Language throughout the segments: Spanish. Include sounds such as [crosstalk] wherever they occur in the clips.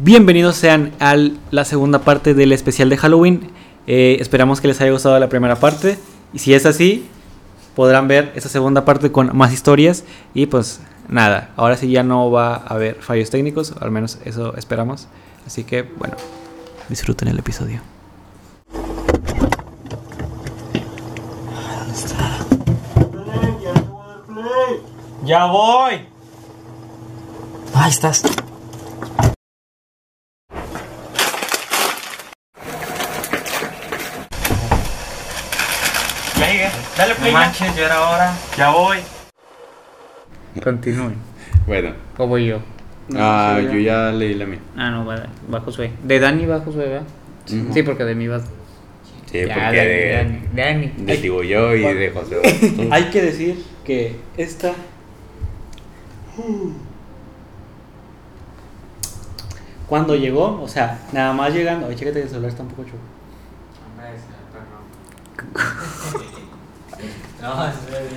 Bienvenidos sean a la segunda parte del especial de Halloween. Eh, esperamos que les haya gustado la primera parte. Y si es así, podrán ver esta segunda parte con más historias. Y pues nada, ahora sí ya no va a haber fallos técnicos, al menos eso esperamos. Así que bueno, disfruten el episodio. Ya voy. Ahí estás. Play, dale play. No manches, ya era hora. Ya voy. Continúen. Bueno, ¿O voy yo? ah, yo ya leí la mía. Ah, no, va, va Josué. De Dani va Josué, ¿verdad? Sí, porque de mí va. Sí, Ya, porque Dani, de, Dani, Dani. de ti voy yo y de José. vas. [laughs] Hay que decir que esta. Cuando llegó, o sea, nada más llegando. Oye, chécate que el celular está un poco chulo. [laughs]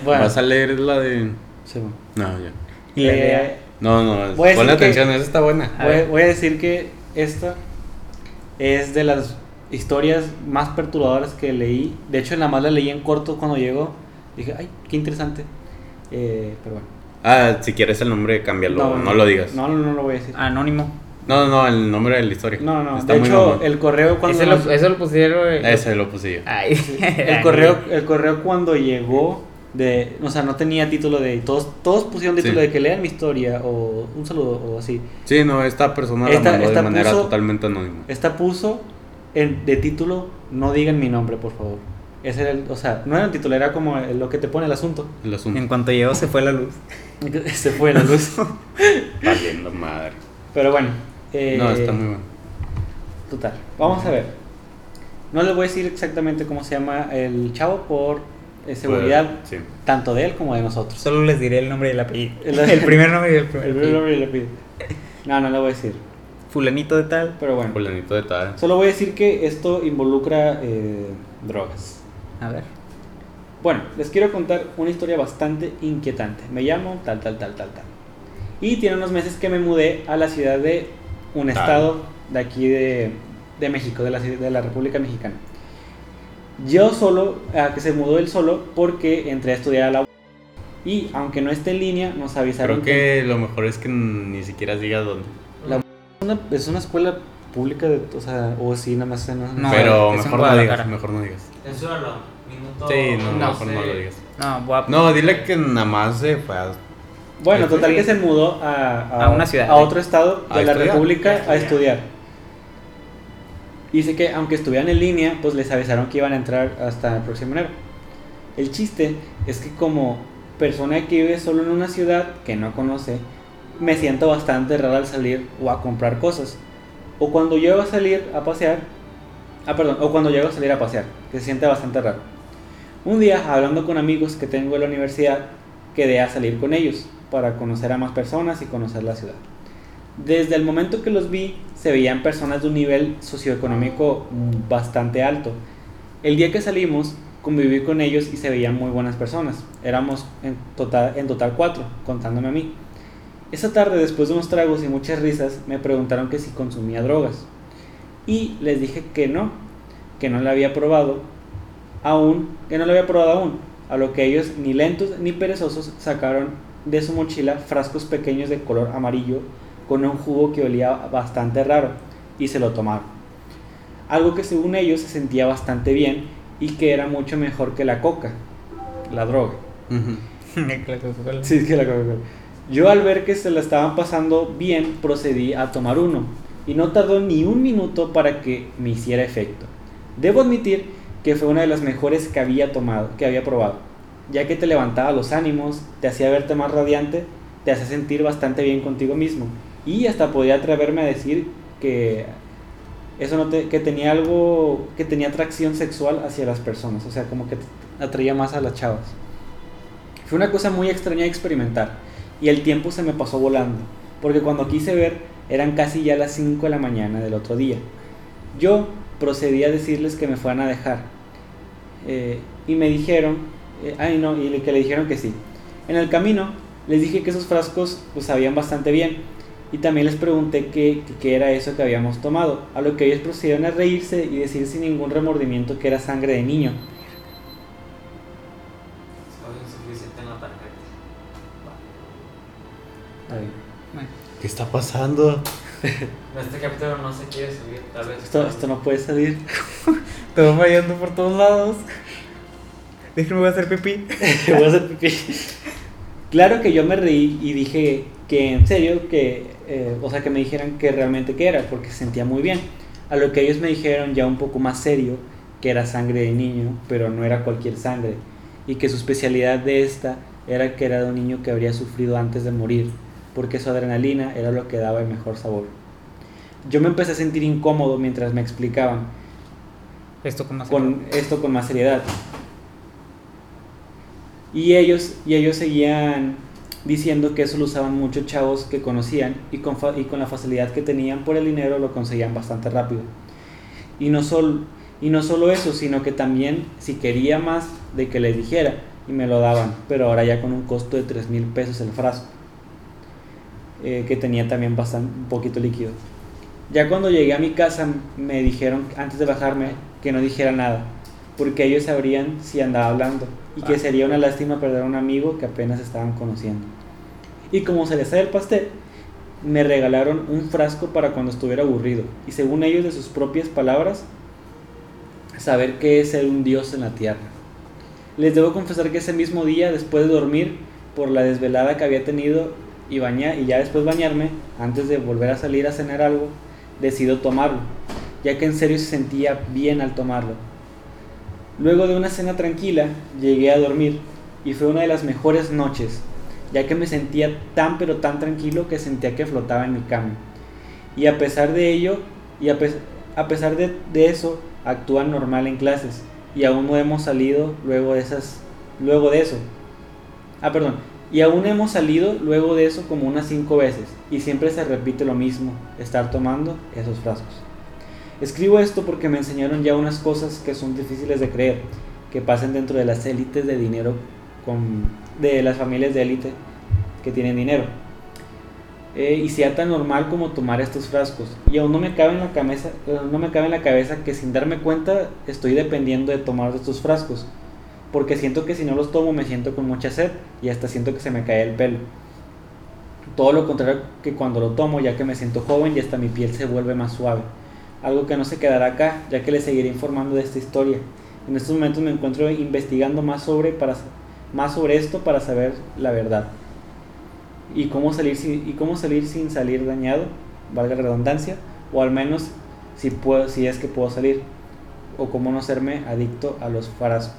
Bueno, ¿Vas a leer la de.? sí, bueno. No, ya. Y la Eh, idea. No, no, Voy a ponle decir que- atención, esa está buena. A Voy, a decir que esta es de las historias más perturbadoras que leí. De hecho, nada más la leí en corto cuando llegó. Dije, ay, qué interesante. Eh, pero bueno. Ah, si quieres el nombre, cámbialo, no, lo digas. No, no, no lo voy a decir. Anónimo. No, no, no, el nombre de la historia. No, no, Está de muy hecho, mamón. el correo cuando Ese nos- lo, eso lo pusieron. eh, Ese lo puse yo. Ay. [laughs] el correo el correo cuando llegó de, o sea, no tenía título de todos todos pusieron título Sí. de que lean mi historia o un saludo o así. Sí, no, esta persona Esta- la mandó esta de manera puso- totalmente anónima. Esta puso en, de título no digan mi nombre, por favor. Ese era el, o sea, no era el título, era como el- lo que te pone el asunto. El asunto. En cuanto llegó, se fue la luz. [laughs] Se fue la luz. [laughs] Valiendo madre. Pero bueno, eh, No, está muy bueno. Total, vamos a ver. No les voy a decir exactamente cómo se llama el chavo por eh, seguridad, Pues, sí. tanto de él como de nosotros. Solo les diré el nombre y el apellido. El- El, primer nombre y el primer El primer nombre le pido. No, no le voy a decir. Fulanito de tal. Pero bueno, Fulanito de tal. solo voy a decir que esto involucra eh, drogas. A ver. Bueno, les quiero contar una historia bastante inquietante. Me llamo tal, tal, tal, tal, tal. Y tiene unos meses que me mudé a la ciudad de un Tal. estado de aquí de, de México, de la, de la República Mexicana. Yo solo, a que se mudó él solo porque entré a estudiar a la. Y aunque no esté en línea, nos avisaron Creo que lo mejor es que ni siquiera digas dónde. es una, es una escuela pública, de, o sea, o sí, nada más. No, No, Pero mejor no digas, mejor no digas. Es solo, minuto. Sí, no, No mejor sé. no lo digas. No, voy a. No, dile que nada más se fue a... Bueno, total que se mudó a, A una ciudad. a otro estado de A la estudiar. República A a estudiar. Dice que aunque estuvieran en línea, pues les avisaron que iban a entrar hasta el próximo enero. El chiste es que como persona que vive solo en una ciudad que no conoce, me siento bastante raro al salir o a comprar cosas. O cuando llego a salir a pasear, ah, perdón, o cuando llego a salir a pasear, que se siente bastante raro. Un día, hablando con amigos que tengo en la universidad, quedé a salir con ellos para conocer a más personas y conocer la ciudad. Desde el momento que los vi, se veían personas de un nivel socioeconómico bastante alto. El día que salimos, conviví con ellos y se veían muy buenas personas. Éramos en total, en total cuatro, contándome a mí. Esa tarde, después de unos tragos y muchas risas, me preguntaron que si consumía drogas. Y les dije que no, que no la había probado aún, que no la había probado aún. A lo que ellos, ni lentos ni perezosos, sacaron de su mochila frascos pequeños de color amarillo con un jugo que olía bastante raro y se lo tomaron. Algo que según ellos se sentía bastante bien y que era mucho mejor que la coca, la droga. [laughs] Sí, que la Coca-Cola. Yo al ver que se la estaban pasando bien, procedí a tomar uno. Y no tardó ni un minuto para que me hiciera efecto. Debo admitir que fue una de las mejores que había tomado, que había probado. Ya que te levantaba los ánimos, te hacía verte más radiante, te hacía sentir bastante bien contigo mismo. Y hasta podía atreverme a decir que eso no que tenía algo, que tenía atracción sexual hacia las personas. O sea, como que atraía más a las chavas. Fue una cosa muy extraña de experimentar y el tiempo se me pasó volando, porque cuando quise ver eran casi ya las 5 de la mañana del otro día. Yo procedí a decirles que me fueran a dejar eh, y me dijeron, eh, ay no, y le- que le dijeron que sí. En el camino les dije que esos frascos pues sabían bastante bien Y también les pregunté qué, qué- era eso que habíamos tomado, a lo que ellos procedieron a reírse y decir sin ningún remordimiento que era sangre de niño. insuficiente en la tarjeta. Está bien. Bueno, ¿Qué está pasando? [laughs] Este capítulo no se quiere subir, tal vez. Esto, esto no puede salir. [laughs] todo fallando por todos lados. Déjenme voy a hacer pipí. [laughs] Voy a hacer pipí. Claro que yo me reí y dije que en serio, que, eh, o sea, que me dijeran que realmente qué era, porque se sentía muy bien. A lo que ellos me dijeron ya un poco más serio, que era sangre de niño, pero no era cualquier sangre. Y que su especialidad de esta era que era de un niño que habría sufrido antes de morir, porque su adrenalina era lo que daba el mejor sabor. Yo me empecé a sentir incómodo mientras me explicaban, Esto con más con esto con más seriedad. Y ellos, y ellos seguían diciendo que eso lo usaban muchos chavos que conocían y con, y con la facilidad que tenían por el dinero lo conseguían bastante rápido. Y no, sol- y no solo eso, sino que también si quería más de que les dijera y me lo daban, pero ahora ya con un costo de 3 mil pesos el frasco, eh, que tenía también bastante, un poquito líquido. Ya cuando llegué a mi casa me dijeron antes de bajarme que no dijera nada, porque ellos sabrían si andaba hablando y que Ah. sería una lástima perder a un amigo que apenas estaban conociendo. Y como se les sale el pastel, me regalaron un frasco para cuando estuviera aburrido y según ellos de sus propias palabras, saber qué es ser un dios en la tierra. Les debo confesar que ese mismo día, después de dormir, por la desvelada que había tenido y, baña, y ya después bañarme, antes de volver a salir a cenar algo, decido tomarlo, ya que en serio se sentía bien al tomarlo. Luego de una cena tranquila, llegué a dormir y fue una de las mejores noches, ya que me sentía tan pero tan tranquilo que sentía que flotaba en mi cama. Y a pesar de ello, y a, pes- a pesar de, eso, actúan normal en clases y aún no hemos salido luego de esas luego de eso. Ah, perdón. Y aún hemos salido luego de eso como unas cinco veces y siempre se repite lo mismo, estar tomando esos frascos. Escribo esto porque me enseñaron ya unas cosas que son difíciles de creer, que pasan dentro de las élites de dinero con de las familias de élite que tienen dinero. Eh, y sea tan normal como tomar estos frascos. Y aún no me cabe en la cabeza, eh, no me cabe en la cabeza que sin darme cuenta estoy dependiendo de tomar estos frascos. Porque siento que si no los tomo me siento con mucha sed y hasta siento que se me cae el pelo. Todo lo contrario que cuando lo tomo, ya que me siento joven y hasta mi piel se vuelve más suave. Algo que no se quedará acá, ya que les seguiré informando de esta historia. En estos momentos me encuentro investigando más sobre, para, más sobre esto para saber la verdad. Y cómo, salir sin, y cómo salir sin salir dañado, valga la redundancia, o al menos si, puedo, si es que puedo salir. O cómo no serme adicto a los frascos.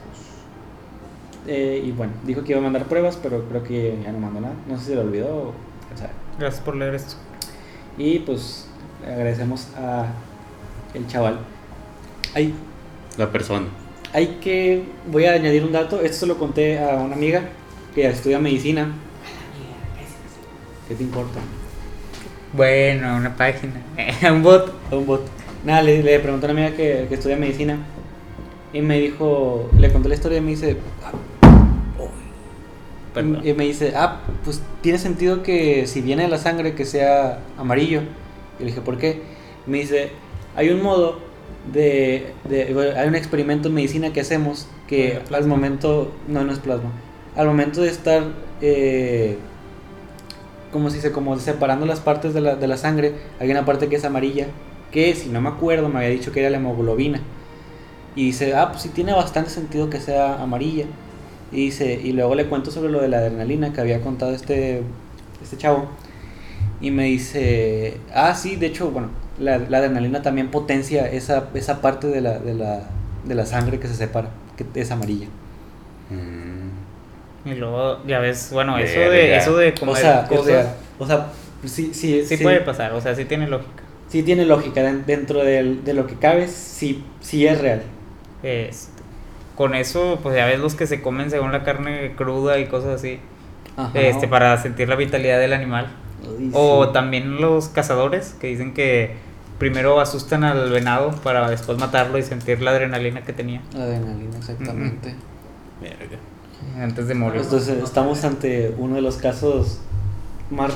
Eh, y bueno, dijo que iba a mandar pruebas, pero creo que ya no mandó nada. No sé si lo olvidó o quién sabe. Gracias por leer esto. Y pues agradecemos a el chaval. Hay, La persona. hay que, voy a añadir un dato, esto se lo conté a una amiga que estudia medicina. ¿Qué te importa? Bueno, una página. [laughs] un bot. A un bot. Nada, le, le pregunté a una amiga que, que estudia medicina y me dijo, le conté la historia y me dice, Perdón. y me dice, ah, pues tiene sentido que si viene de la sangre que sea amarillo. Y le dije, ¿por qué? Me dice, hay un modo de, hay un experimento en medicina que hacemos que al momento, no, no es plasma, al momento de estar, eh, como se dice, como separando las partes de la, de la sangre, hay una parte que es amarilla, que si no me acuerdo me había dicho que era la hemoglobina. Y dice, ah, pues sí tiene bastante sentido que sea amarilla. Y dice, y luego le cuento sobre lo de la adrenalina que había contado este, este chavo. Y me dice, ah, sí, de hecho, bueno, la, la adrenalina también potencia esa, esa parte de la, de, la, de la sangre que se separa, que es amarilla. Mm. Y luego, ya ves, bueno, eso de, eso de comer o sea, o sea, o sea, sí, sí, sí, puede pasar, o sea, sí tiene lógica. sí tiene lógica den- dentro del- de lo que cabe, sí, sí es real. Este, con eso, pues ya ves los que se comen según la carne cruda y cosas así, Ajá. este, para sentir la vitalidad del animal. O sí. también los cazadores que dicen que primero asustan al venado para después matarlo y sentir la adrenalina que tenía Adrenalina, exactamente. Verga. antes de morir. Entonces estamos ante uno de los casos más,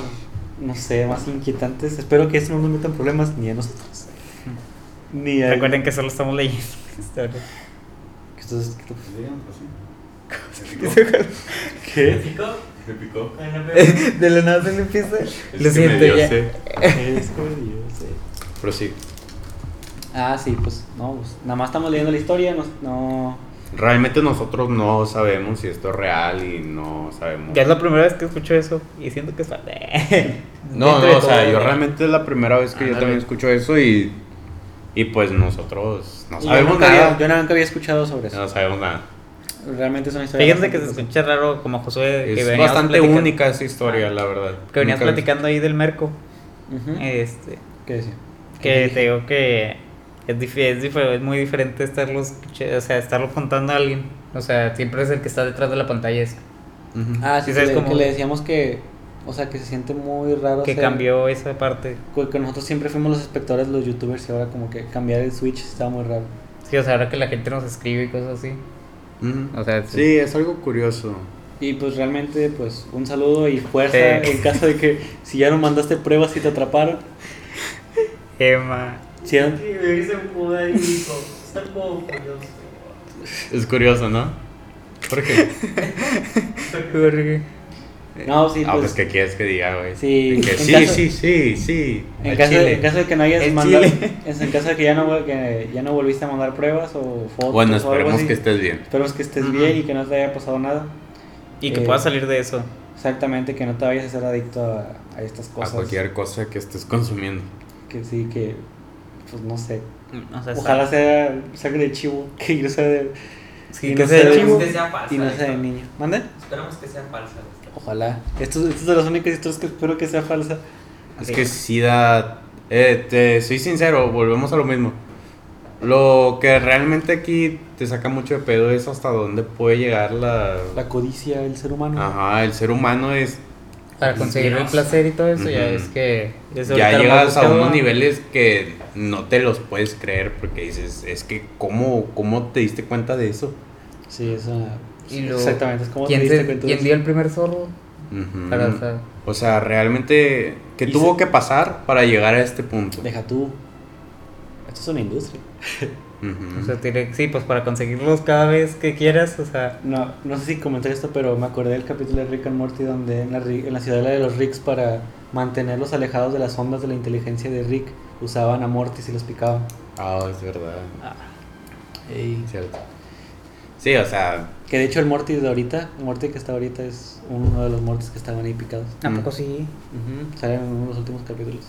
no sé, más inquietantes. Espero que eso no nos metan problemas ni a nosotros. Ni a... Recuerden que solo estamos leyendo historias. que esto es- que esto- ¿Me [laughs] ¿Qué? picó? Me picó. [laughs] De la nada se le empieza. Es Lo siento ya. Es jodido, sí. Ah, sí, pues no, pues nada más estamos leyendo la historia, no, no Realmente nosotros no sabemos si esto es real y no sabemos. Ya es la primera vez que escucho eso y siento que es falso. [laughs] No, no, o sea, yo realmente es la primera vez que yo también escucho eso y. Y pues nosotros no yo sabemos nunca, nada. había, yo nunca había escuchado sobre eso. No sabemos nada. Realmente es una historia. Fíjense que se escucha raro como Josué. que Es bastante única esa historia, la verdad. Que venías Nunca- platicando ahí del Merco. Este. ¿Qué decía? Que te digo que es, dif- es, dif- es muy diferente estarlo, o sea, estarlo contando a alguien. O sea, siempre es el que está detrás de la pantalla. Es Ujú. Ah, sí, Sí, que, sabes le, cómo- que le decíamos que, o sea, que se siente muy raro. que ser- cambió esa parte. Que, nosotros siempre fuimos los espectadores, los youtubers, y ahora como que cambiar el switch estaba muy raro. Sí, o sea, ahora que la gente nos escribe y cosas así. Ujú. O sea, Sí, es algo curioso. Y pues realmente, pues un saludo y fuerza Sí. en caso de que si ya no mandaste pruebas y te atraparon. [laughs] Emma. Si ya- Sí, me y como curioso. Es curioso, ¿no? ¿Por qué? no, sí, ah, pues, pues, ¿qué quieres que diga, güey? Sí, Que en sí, caso- sí, sí, sí. En caso, chile. en caso de que no hayas El mandado, es en caso de que ya no, que ya no volviste a mandar pruebas o fotos Bueno, o algo esperemos así, que estés bien. esperemos que estés Ujú. bien y que no te haya pasado nada. Y que Eh, pueda salir de eso. Exactamente, que no te vayas a ser adicto a, a estas cosas. A cualquier cosa que estés consumiendo. Que sí, que, pues no sé. O sea, Ojalá sea sangre de chivo, [laughs] que no sea de, Sí, y que no sea de chivo. Que sea falsa. y no sea de niño. ¿Mande? Esperemos que sea falsa. Ojalá. Esto, esto es de las únicas historias que espero que sea falsa. Es que sí da. Eh, te soy sincero, volvemos a lo mismo. Lo que realmente aquí te saca mucho de pedo es hasta dónde puede llegar la. La codicia del ser humano. Ajá, el ser humano es. Para conseguir el placer y todo eso, ya Ujú. es que. es ahorita Ya llegas a unos niveles que no te los puedes creer porque dices, es que, ¿cómo, cómo te diste cuenta de eso? Sí, eso. Y Exactamente, es como ¿Quién, te diste te- cuenta de quién eso? dio el primer zorro? Ujú. Para, o sea, O sea, realmente, ¿qué tuvo se- que pasar para llegar a este punto? Deja tú. Esto es una industria. [laughs] O sea, tiene- sí, pues para conseguirlos cada vez que quieras, o sea. No, no sé si comenté esto, pero me acordé del capítulo de Rick and Morty donde en la, ri- en la ciudadela de los Ricks para mantenerlos alejados de las ondas de la inteligencia de Rick usaban a Morty y los picaban. Ah, es verdad. Ey. Cierto. Sí, o sea, Que de hecho el Morty de ahorita, el Morty que está ahorita es uno de los Mortys que estaban ahí picados. ¿A poco sí? Ujú, Salen en uno de los últimos capítulos.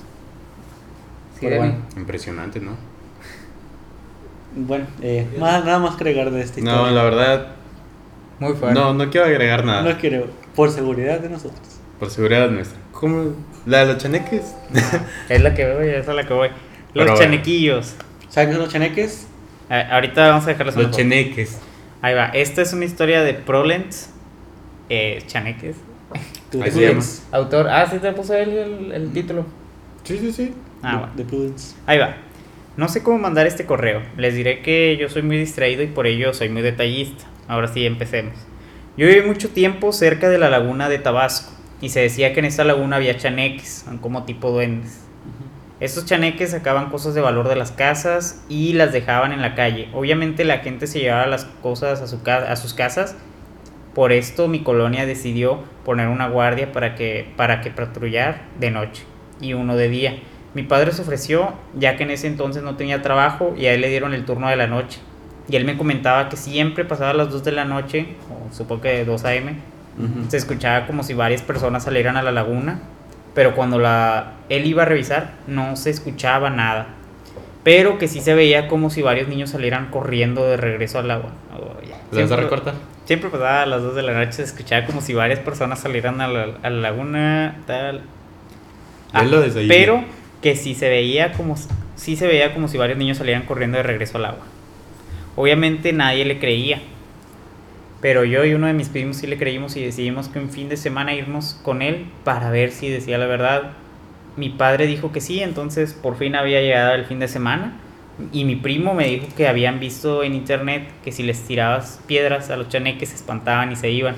Sí, bueno, impresionante, ¿no? Bueno eh, más- nada más que agregar de esta historia. No, la verdad, Muy fuerte. no, no quiero agregar nada. No quiero, por seguridad de nosotros. Por seguridad nuestra. ¿Cómo? ¿La de los chaneques? [laughs] Es la que voy, esa es la que voy. Los Pero bueno. chanequillos. ¿Saben qué son los chaneques? A- ahorita vamos a dejarlos en Los chaneques. Ahí va. Esta es una historia de Prolens. Eh, chaneques. Autor. Ah, sí te puse el, el, el título. Sí, sí, sí. Ah, De- bueno. de Prudence. Ahí va. No sé cómo mandar este correo. Les diré que yo soy muy distraído y por ello soy muy detallista. Ahora sí, empecemos. Yo viví mucho tiempo cerca de la laguna de Tabasco y se decía que en esta laguna había chaneques, como tipo duendes. Estos chaneques sacaban cosas de valor de las casas y las dejaban en la calle. Obviamente la gente se llevaba las cosas a, su a sus casas. Por esto mi colonia decidió poner una guardia para que, para que patrullar de noche y uno de día. Mi padre se ofreció, ya que en ese entonces no tenía trabajo y a él le dieron el turno de la noche. Y él me comentaba que siempre pasaba las 2 de la noche, o supongo que 2 a.m., se escuchaba como si varias personas salieran a la laguna, pero cuando la, él iba a revisar no se escuchaba nada. Pero que sí se veía como si varios niños salieran corriendo de regreso al agua. Oh, ya. ¿Le vas a Siempre- recortar? Siempre pasaba a las 2 de la noche, se escuchaba como si varias personas salieran a la, a la laguna, tal. Ah, pero que sí se veía como sí se veía como si varios niños salieran corriendo de regreso al agua. Obviamente nadie le creía. Pero yo y uno de mis primos sí le creímos y decidimos que un fin de semana irnos con él para ver si decía la verdad. Mi padre dijo que sí, entonces por fin había llegado el fin de semana. Y mi primo me dijo que habían visto en internet que si les tirabas piedras a los chaneques se espantaban y se iban.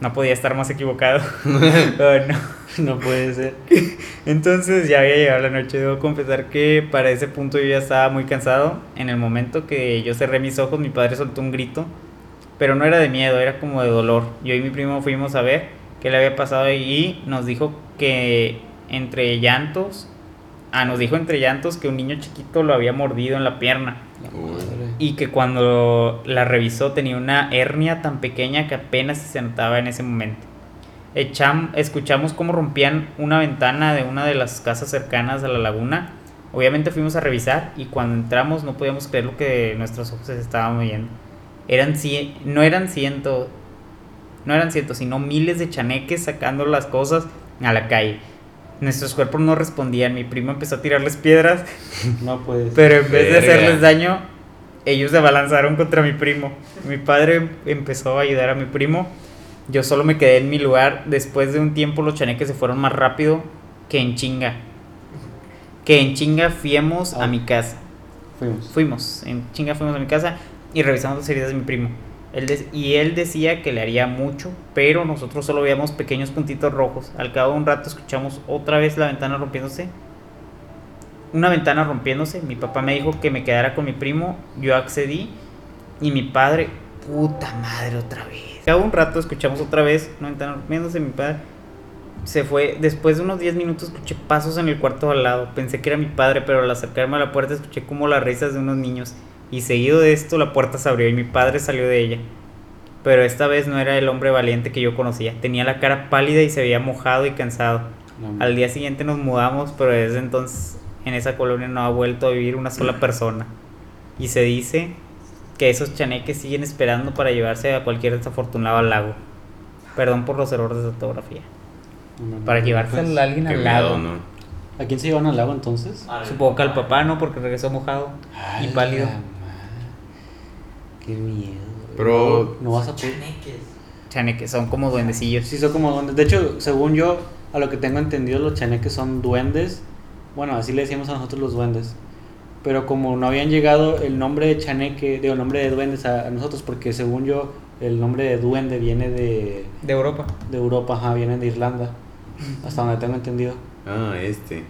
No podía estar más equivocado. [laughs] Oh, no. No puede ser. Entonces ya había llegado la noche. Debo confesar que para ese punto yo ya estaba muy cansado. En el momento que yo cerré mis ojos, mi padre soltó un grito. Pero no era de miedo, era como de dolor. Yo y mi primo fuimos a ver qué le había pasado y nos dijo que entre llantos. Ah, nos dijo entre llantos que un niño chiquito lo había mordido en la pierna. La. Y que cuando la revisó tenía una hernia tan pequeña que apenas se notaba en ese momento. Echam- escuchamos cómo rompían una ventana de una de las casas cercanas a la laguna. Obviamente fuimos a revisar y cuando entramos no podíamos creer lo que nuestros ojos estaban viendo. Eran cien, no eran cientos, no eran cientos, sino miles de chaneques sacando las cosas a la calle. Nuestros cuerpos no respondían. Mi primo empezó a tirarles piedras No puede ser. pero en vez de hacerles daño, ellos se abalanzaron contra mi primo. Mi padre empezó a ayudar a mi primo. Yo solo me quedé en mi lugar. Después de un tiempo los chaneques se fueron más rápido que en chinga. Que en chinga fuimos a Ah. mi casa. Fuimos. Fuimos, en chinga fuimos a mi casa y revisamos las heridas de mi primo. Y él decía que le haría mucho, pero nosotros solo veíamos pequeños puntitos rojos. Al cabo de un rato escuchamos otra vez la ventana rompiéndose. Una ventana rompiéndose. Mi papá me dijo que me quedara con mi primo. Yo accedí. Y mi padre, puta madre, otra vez. Al cabo de un rato escuchamos otra vez una ventana rompiéndose. Mi padre se fue. Después de unos 10 minutos escuché pasos en el cuarto al lado. Pensé que era mi padre, pero al acercarme a la puerta escuché como las risas de unos niños. Y seguido de esto la puerta se abrió y mi padre salió de ella. Pero esta vez no era el hombre valiente que yo conocía. Tenía la cara pálida y se veía mojado y cansado. No, Al día siguiente nos mudamos, pero desde entonces en esa colonia no ha vuelto a vivir una sola persona. Y se dice que esos chaneques siguen esperando para llevarse a cualquier desafortunado al lago. Perdón por los errores de ortografía. no, no, Para llevarse pues, a alguien al lago. ¿A quién se llevan al lago entonces? Supongo que al papá no, porque regresó mojado y pálido. Qué miedo. güey. Pero- No, no vas a poder. Chaneques. Chaneques son como duendecillos. Sí, son como duendes. De hecho, según yo, a lo que tengo entendido, los chaneques son duendes. Bueno, así le decíamos a nosotros los duendes. Pero como no habían llegado el nombre de chaneque, digo, el nombre de duendes a, a nosotros, porque según yo, el nombre de duende viene de, De Europa. de Europa, ajá, viene de Irlanda. Hasta donde tengo entendido. Ah, este.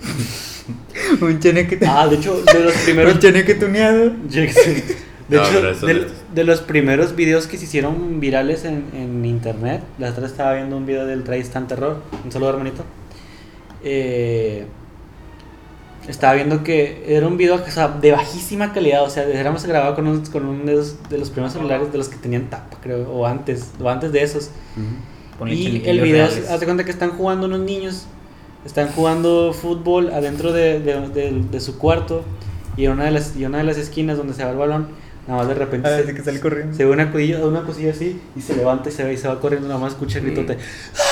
[laughs] Un chaneque, Ah, de hecho, de los [laughs] primeros. un chaneque tuneado. [laughs] Sé. De No, hecho, de, de los primeros videos que se hicieron virales en, en internet, la otra estaba viendo un video del Tristan Terror, un saludo hermanito. Eh, estaba viendo que era un video o sea, de bajísima calidad, o sea, éramos grabado con, un, con uno de los, de los primeros celulares de los que tenían tapa, creo, o antes, o antes de esos. Ponle Y chanequillos el video, reales. hace cuenta que están jugando unos niños, están jugando fútbol adentro de, de- de- de su cuarto y en una de las, y en una de las esquinas donde se va el balón, nada más de repente Ah, se, que sale corriendo. se ve una cosilla, una cosilla así y se levanta y se, va, y se va corriendo, nada más escucha el gritote. ¡Ah!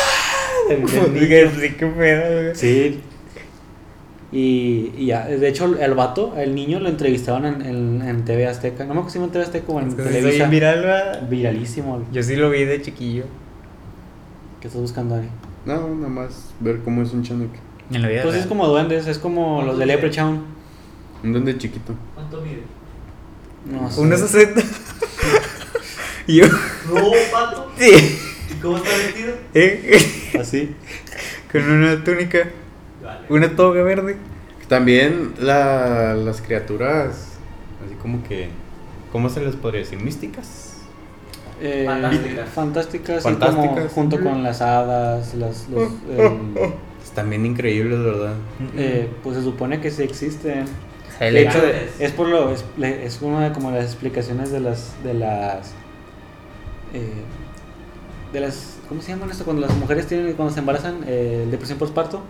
[laughs] Sí, qué pedo, güey. Sí. Y, y ya, de hecho, el vato, el niño lo entrevistaban en, en, en TV Azteca. No me acuerdo si en TV Azteca o en Entonces, Televisa. viral. Viralísimo. Yo sí lo vi de chiquillo. ¿Qué estás buscando, Dani? No, nada más ver cómo es un chaneque. En la vida Pues es real. como duendes, es como los de Leprechaun. Un duende chiquito. ¿Cuánto mide? No sé. Unos [laughs] 60. Y yo. No, pato. Sí. ¿Y cómo está vestido? ¿Eh? Así. Con una túnica. Vale. Una toga verde. También la, las criaturas, así como que, ¿cómo se les podría decir? Místicas. Eh, Fantásticas. fantásticas, sí, Fantásticas. como junto con las hadas, las, los, el- Están bien increíbles, ¿verdad? eh, pues se supone que sí existen. De hecho, es por lo es, es una de como las explicaciones de las de las eh, de las ¿cómo se llaman esto? Cuando las mujeres tienen cuando se embarazan eh, depresión postparto.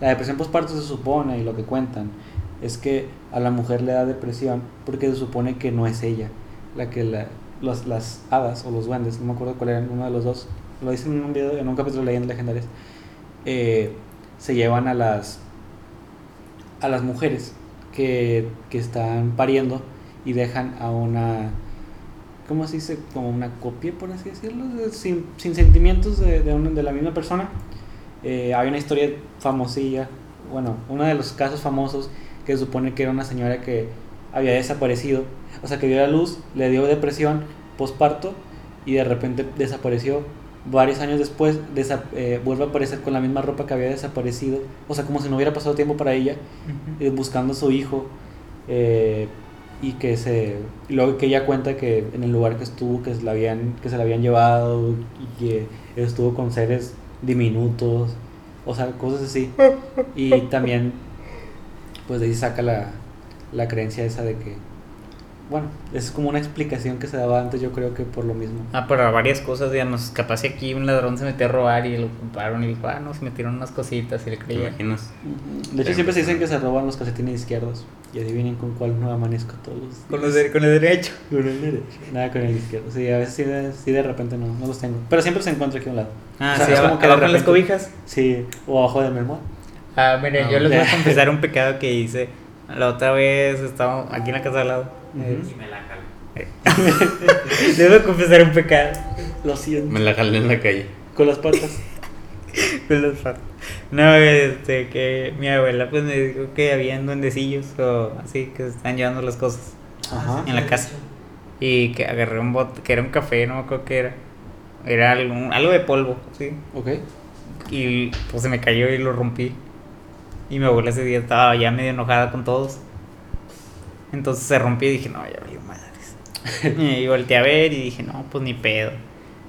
La depresión postparto se supone y lo que cuentan es que a la mujer le da depresión porque se supone que no es ella la que la, los- las hadas o los duendes, no me acuerdo cuál era uno de los dos. Lo dicen en un video en un capítulo de leyendas legendarias. eh, se llevan a las a las mujeres que, que están pariendo y dejan a una, ¿cómo se dice? Como una copia, por así decirlo, de- sin, sin sentimientos de, de, una- de la misma persona. Eh, hay una historia famosilla, bueno, uno de los casos famosos que se supone que era una señora que había desaparecido, o sea, que dio a luz, le dio depresión postparto y de repente desapareció varios años después eh, vuelve a aparecer con la misma ropa que había desaparecido, o sea, como si no hubiera pasado tiempo para ella, eh, buscando a su hijo eh, y que se y luego que ella cuenta que en el lugar que estuvo que se la habían que se la habían llevado y que estuvo con seres diminutos o sea cosas así. Y también pues de ahí saca la, la creencia esa de que bueno es como una explicación que se daba antes yo creo que por lo mismo Ah, pero varias cosas, digamos, capaz si aquí un ladrón se metió a robar y lo compraron y dijo, ah, no, se metieron unas cositas y le ¿Te creía. de hecho siempre se dicen que se roban los calcetines izquierdos y adivinen con cuál no amanezco todos los Con, los de- con el derecho. [laughs] Con el derecho. Nada con el izquierdo. Sí, a veces sí de, sí de repente no, no los tengo. Pero siempre se encuentra aquí a un lado. Ah, O sea, sí, es como abajo que de en las repente- cobijas. Sí, o abajo de mi almohada. Ah, mire, Ah, yo les voy a confesar [laughs] un pecado que hice. La otra vez estaba aquí en la casa de al lado. Y me la voy [laughs] a confesar un pecado. Lo siento. Me la jalé en la calle. Con las patas. [laughs] Con los patos. No, este, que mi abuela pues me dijo que habían duendecillos o así que se están llevando las cosas Ajá. en la casa. Y que agarré un bote, que era un café, no me acuerdo qué era. Era algo, algo de polvo, sí. Ok. Y pues se me cayó y lo rompí. Y mi abuela ese día estaba ya medio enojada con todos. Entonces se rompió y dije, no, ya valió madres. y volteé a ver y dije, no, pues ni pedo.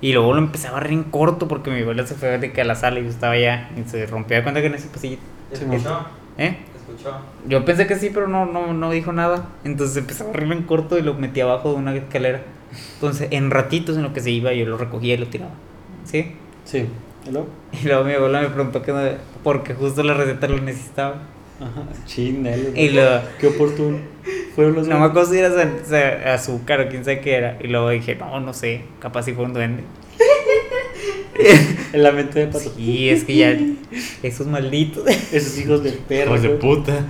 Y luego lo empecé a barrer en corto porque mi abuela se fue de que a la sala y yo estaba allá. Y se rompió de cuenta que en ese pasillo. ¿Te Sí, escuchó? ¿Eh? ¿Te escuchó? Yo pensé que sí, pero no, no, no dijo nada. Entonces empecé a barrerlo en corto y lo metí abajo de una escalera. Entonces, en ratitos en lo que se iba, yo lo recogía y lo tiraba. ¿Sí? Sí. ¿Y luego? Y luego mi abuela me preguntó que no, porque justo la receta lo necesitaba. Ajá. Chinel. Y lo, Qué oportuno. Fueron los no me acuerdo si era azúcar o quién sabe qué era. Y luego dije, no, no sé, capaz si fue un duende. [laughs] En la mente de pato. Y es que ya, esos malditos. Esos hijos del perro. Hijos de puta.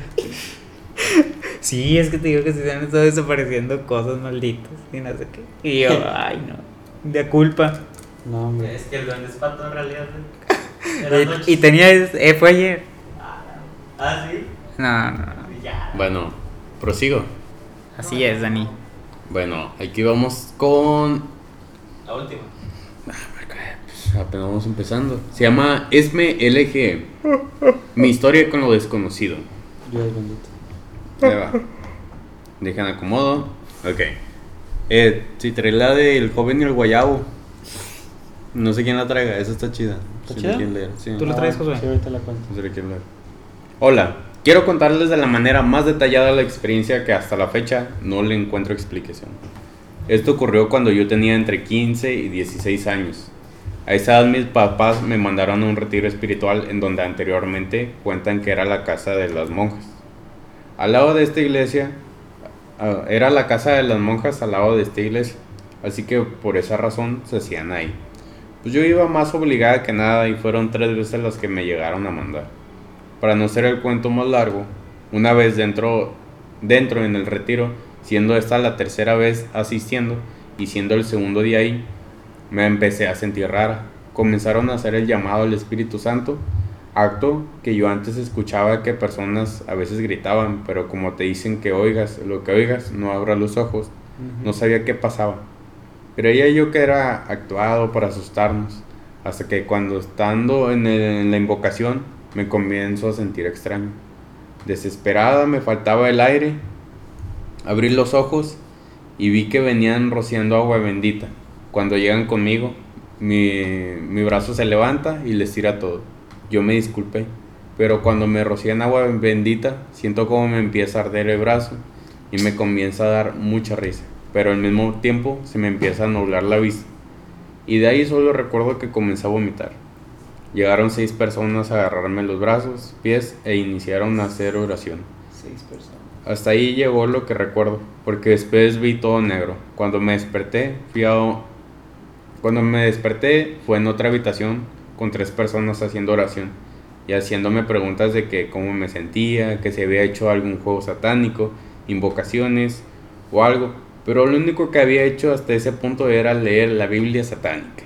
Sí, es que te digo que se han estado desapareciendo cosas malditas y no sé qué. Y yo, [laughs] ay, no, de culpa. No, hombre. Es que el duende es pato en realidad. Y, [laughs] y tenía, eh, fue ayer. Ah, sí. No, no, no. Ya. Bueno, prosigo. Así es, Dani. Bueno, aquí vamos con. La última. Pues, apenas vamos empezando. Se llama Esme LG. Mi historia con lo desconocido. Dios bendito. Ahí va. Dejan acomodo. Ok. Eh, si trae la de El joven y el guayabo. No sé quién la traiga, esa está chida. ¿Está Si chida? leer, sí. ¿Tú la traes, Ah, Josué? Sí, ahorita la cuento. No sé quieren leer. Hola, quiero contarles de la manera más detallada la experiencia que hasta la fecha no le encuentro explicación. Esto ocurrió cuando yo tenía entre 15 y 16 años. A esa edad mis papás me mandaron a un retiro espiritual en donde anteriormente cuentan que era la casa de las monjas. Al lado de esta iglesia, ah, era la casa de las monjas al lado de esta iglesia, así que por esa razón se hacían ahí. Pues yo iba más obligada que nada y fueron tres veces las que me llegaron a mandar. Para no ser el cuento más largo, una vez dentro, dentro en el retiro, siendo esta la tercera vez asistiendo y siendo el segundo día ahí, me empecé a sentir rara. Comenzaron a hacer el llamado al Espíritu Santo, acto que yo antes escuchaba que personas a veces gritaban, pero como te dicen que oigas lo que oigas, no abras los ojos, no sabía qué pasaba. Creía yo que era actuado para asustarnos, hasta que cuando estando en, el- en la invocación me comienzo a sentir extraño. Desesperada me faltaba el aire, abrí los ojos y vi que venían rociando agua bendita. Cuando llegan conmigo, mi, mi brazo se levanta y les tira todo. Yo me disculpé, pero cuando me rocían agua bendita, siento como me empieza a arder el brazo y me comienza a dar mucha risa, pero al mismo tiempo se me empieza a nublar la vista. Y de ahí solo recuerdo que comencé a vomitar. Llegaron seis personas a agarrarme los brazos, pies e iniciaron a hacer oración. Seis personas. Hasta ahí llegó lo que recuerdo, porque después vi todo negro. Cuando me desperté, fui a... Cuando me desperté fue en otra habitación con tres personas haciendo oración y haciéndome preguntas de que cómo me sentía, que si había hecho algún juego satánico, invocaciones o algo. Pero lo único que había hecho hasta ese punto era leer la Biblia satánica.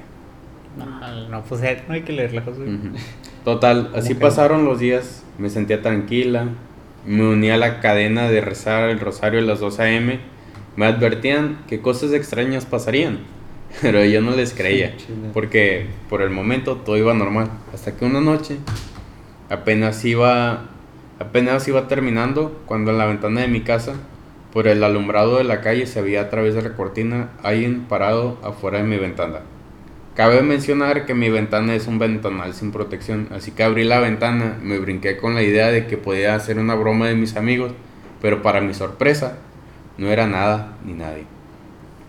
No, no, pues eh, no hay que leerla, Josué. Ujú. Total, así que pasaron los días, me sentía tranquila, me uní a la cadena de rezar el rosario a las 2 a.m., me advertían que cosas extrañas pasarían, [laughs] Pero yo no les creía. Porque por el momento todo iba normal. Hasta que una noche apenas iba. Apenas iba terminando cuando en la ventana de mi casa, por el alumbrado de la calle, se veía a través de la cortina alguien parado afuera de mi ventana. Cabe mencionar que mi ventana es un ventanal sin protección, así que abrí la ventana, me brinqué con la idea de que podía hacer una broma de mis amigos, pero para mi sorpresa, no era nada ni nadie.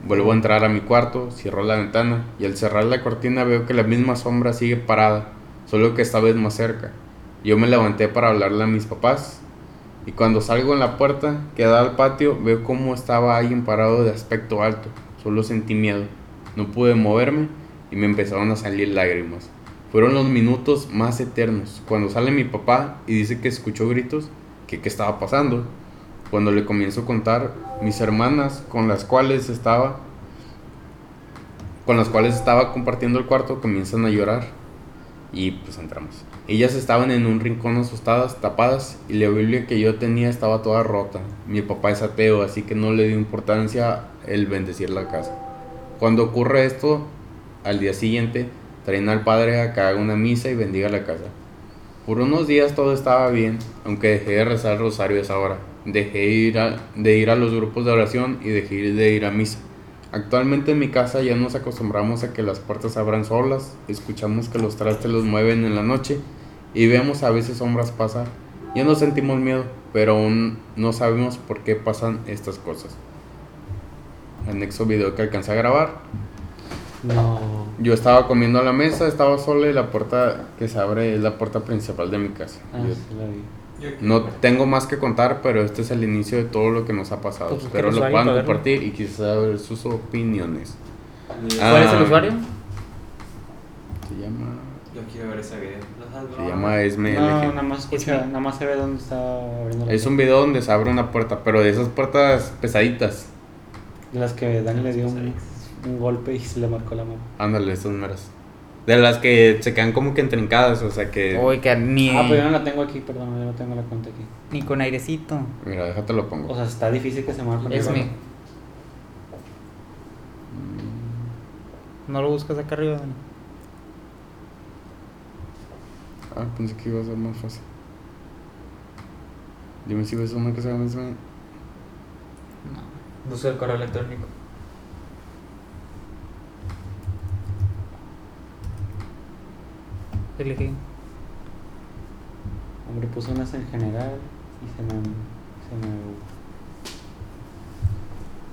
Vuelvo a entrar a mi cuarto, cierro la ventana y al cerrar la cortina veo que la misma sombra sigue parada, solo que esta vez más cerca. Yo me levanté para hablarle a mis papás y cuando salgo en la puerta que da al patio veo cómo estaba alguien parado de aspecto alto. Solo sentí miedo. No pude moverme y me empezaron a salir lágrimas. Fueron los minutos más eternos. Cuando sale mi papá y dice que escuchó gritos, que qué estaba pasando. Cuando le comienzo a contar, mis hermanas con las cuales estaba con las cuales estaba compartiendo el cuarto comienzan a llorar y pues entramos. Ellas estaban en un rincón asustadas, tapadas y la Biblia que yo tenía estaba toda rota. Mi papá es ateo, así que no le dio importancia el bendecir la casa. Cuando ocurre esto, al día siguiente traen al padre a que haga una misa y bendiga la casa. Por unos días todo estaba bien, aunque dejé de rezar el rosario esa hora. Dejé de ir a, de ir a los grupos de oración y dejé de ir a misa. Actualmente en mi casa ya nos acostumbramos a que las puertas abran solas, escuchamos que los trastes los mueven en la noche y vemos a veces sombras pasar. Ya no sentimos miedo, pero aún no sabemos por qué pasan estas cosas. Anexo video que alcancé a grabar. No. Yo estaba comiendo a la mesa, estaba sola y la puerta que se abre es la puerta principal de mi casa. Ah, Yo sí la vi. no tengo más que contar, pero este es el inicio de todo lo que nos ha pasado. Pues, Espero lo puedan compartir y quizás saber sus opiniones. ¿Cuál es el Ah. usuario? Se llama, Yo quiero ver ese video. ¿Lo has se llama Esme No, LG. nada más escucha, nada más se ve dónde está abriendo la Es un video donde se abre una puerta, pero de esas puertas pesaditas. De las que Dani le dio un, un golpe y se le marcó la mano. Ándale, estas meras. De las que se quedan como que entrincadas, o sea que... Uy, que ni, Ah, pues yo no la tengo aquí, perdón, yo no tengo la cuenta aquí. ni con airecito. Mira, déjate lo pongo. O sea, está difícil que se marque. Es mi. No lo buscas acá arriba, Dani. Ah, pensé que iba a ser más fácil. Dime si ves una que se llama Esme. No. Busca el correo electrónico. Elegí. Hombre, puse unas en general y se me. Se me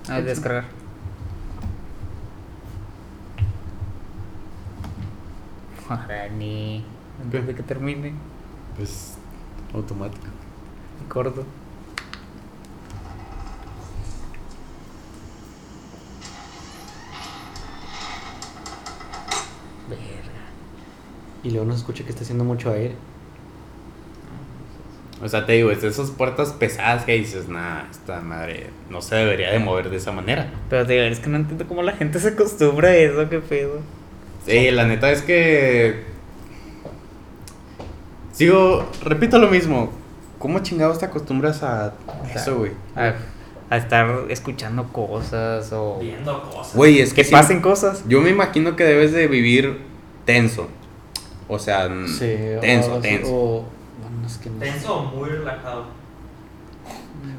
Ah, descargar. Dani. Antes de que termine. Pues automático. Corto. Verga. Y luego no se escucha que está haciendo mucho aire. O sea, te digo, es de esas puertas pesadas que dices, nah, esta madre no se debería de mover de esa manera. Pero te digo, es que no entiendo cómo la gente se acostumbra a eso, qué pedo. Sí, la neta es que. Sigo, repito lo mismo. ¿Cómo chingados te acostumbras a eso, güey? A, a estar escuchando cosas o Viendo cosas. Güey, es que pasen cosas. Yo me imagino que debes de vivir tenso. O sea, mm, Sí, tenso, o, tenso. o- bueno, es que no sé. Tenso o muy relajado.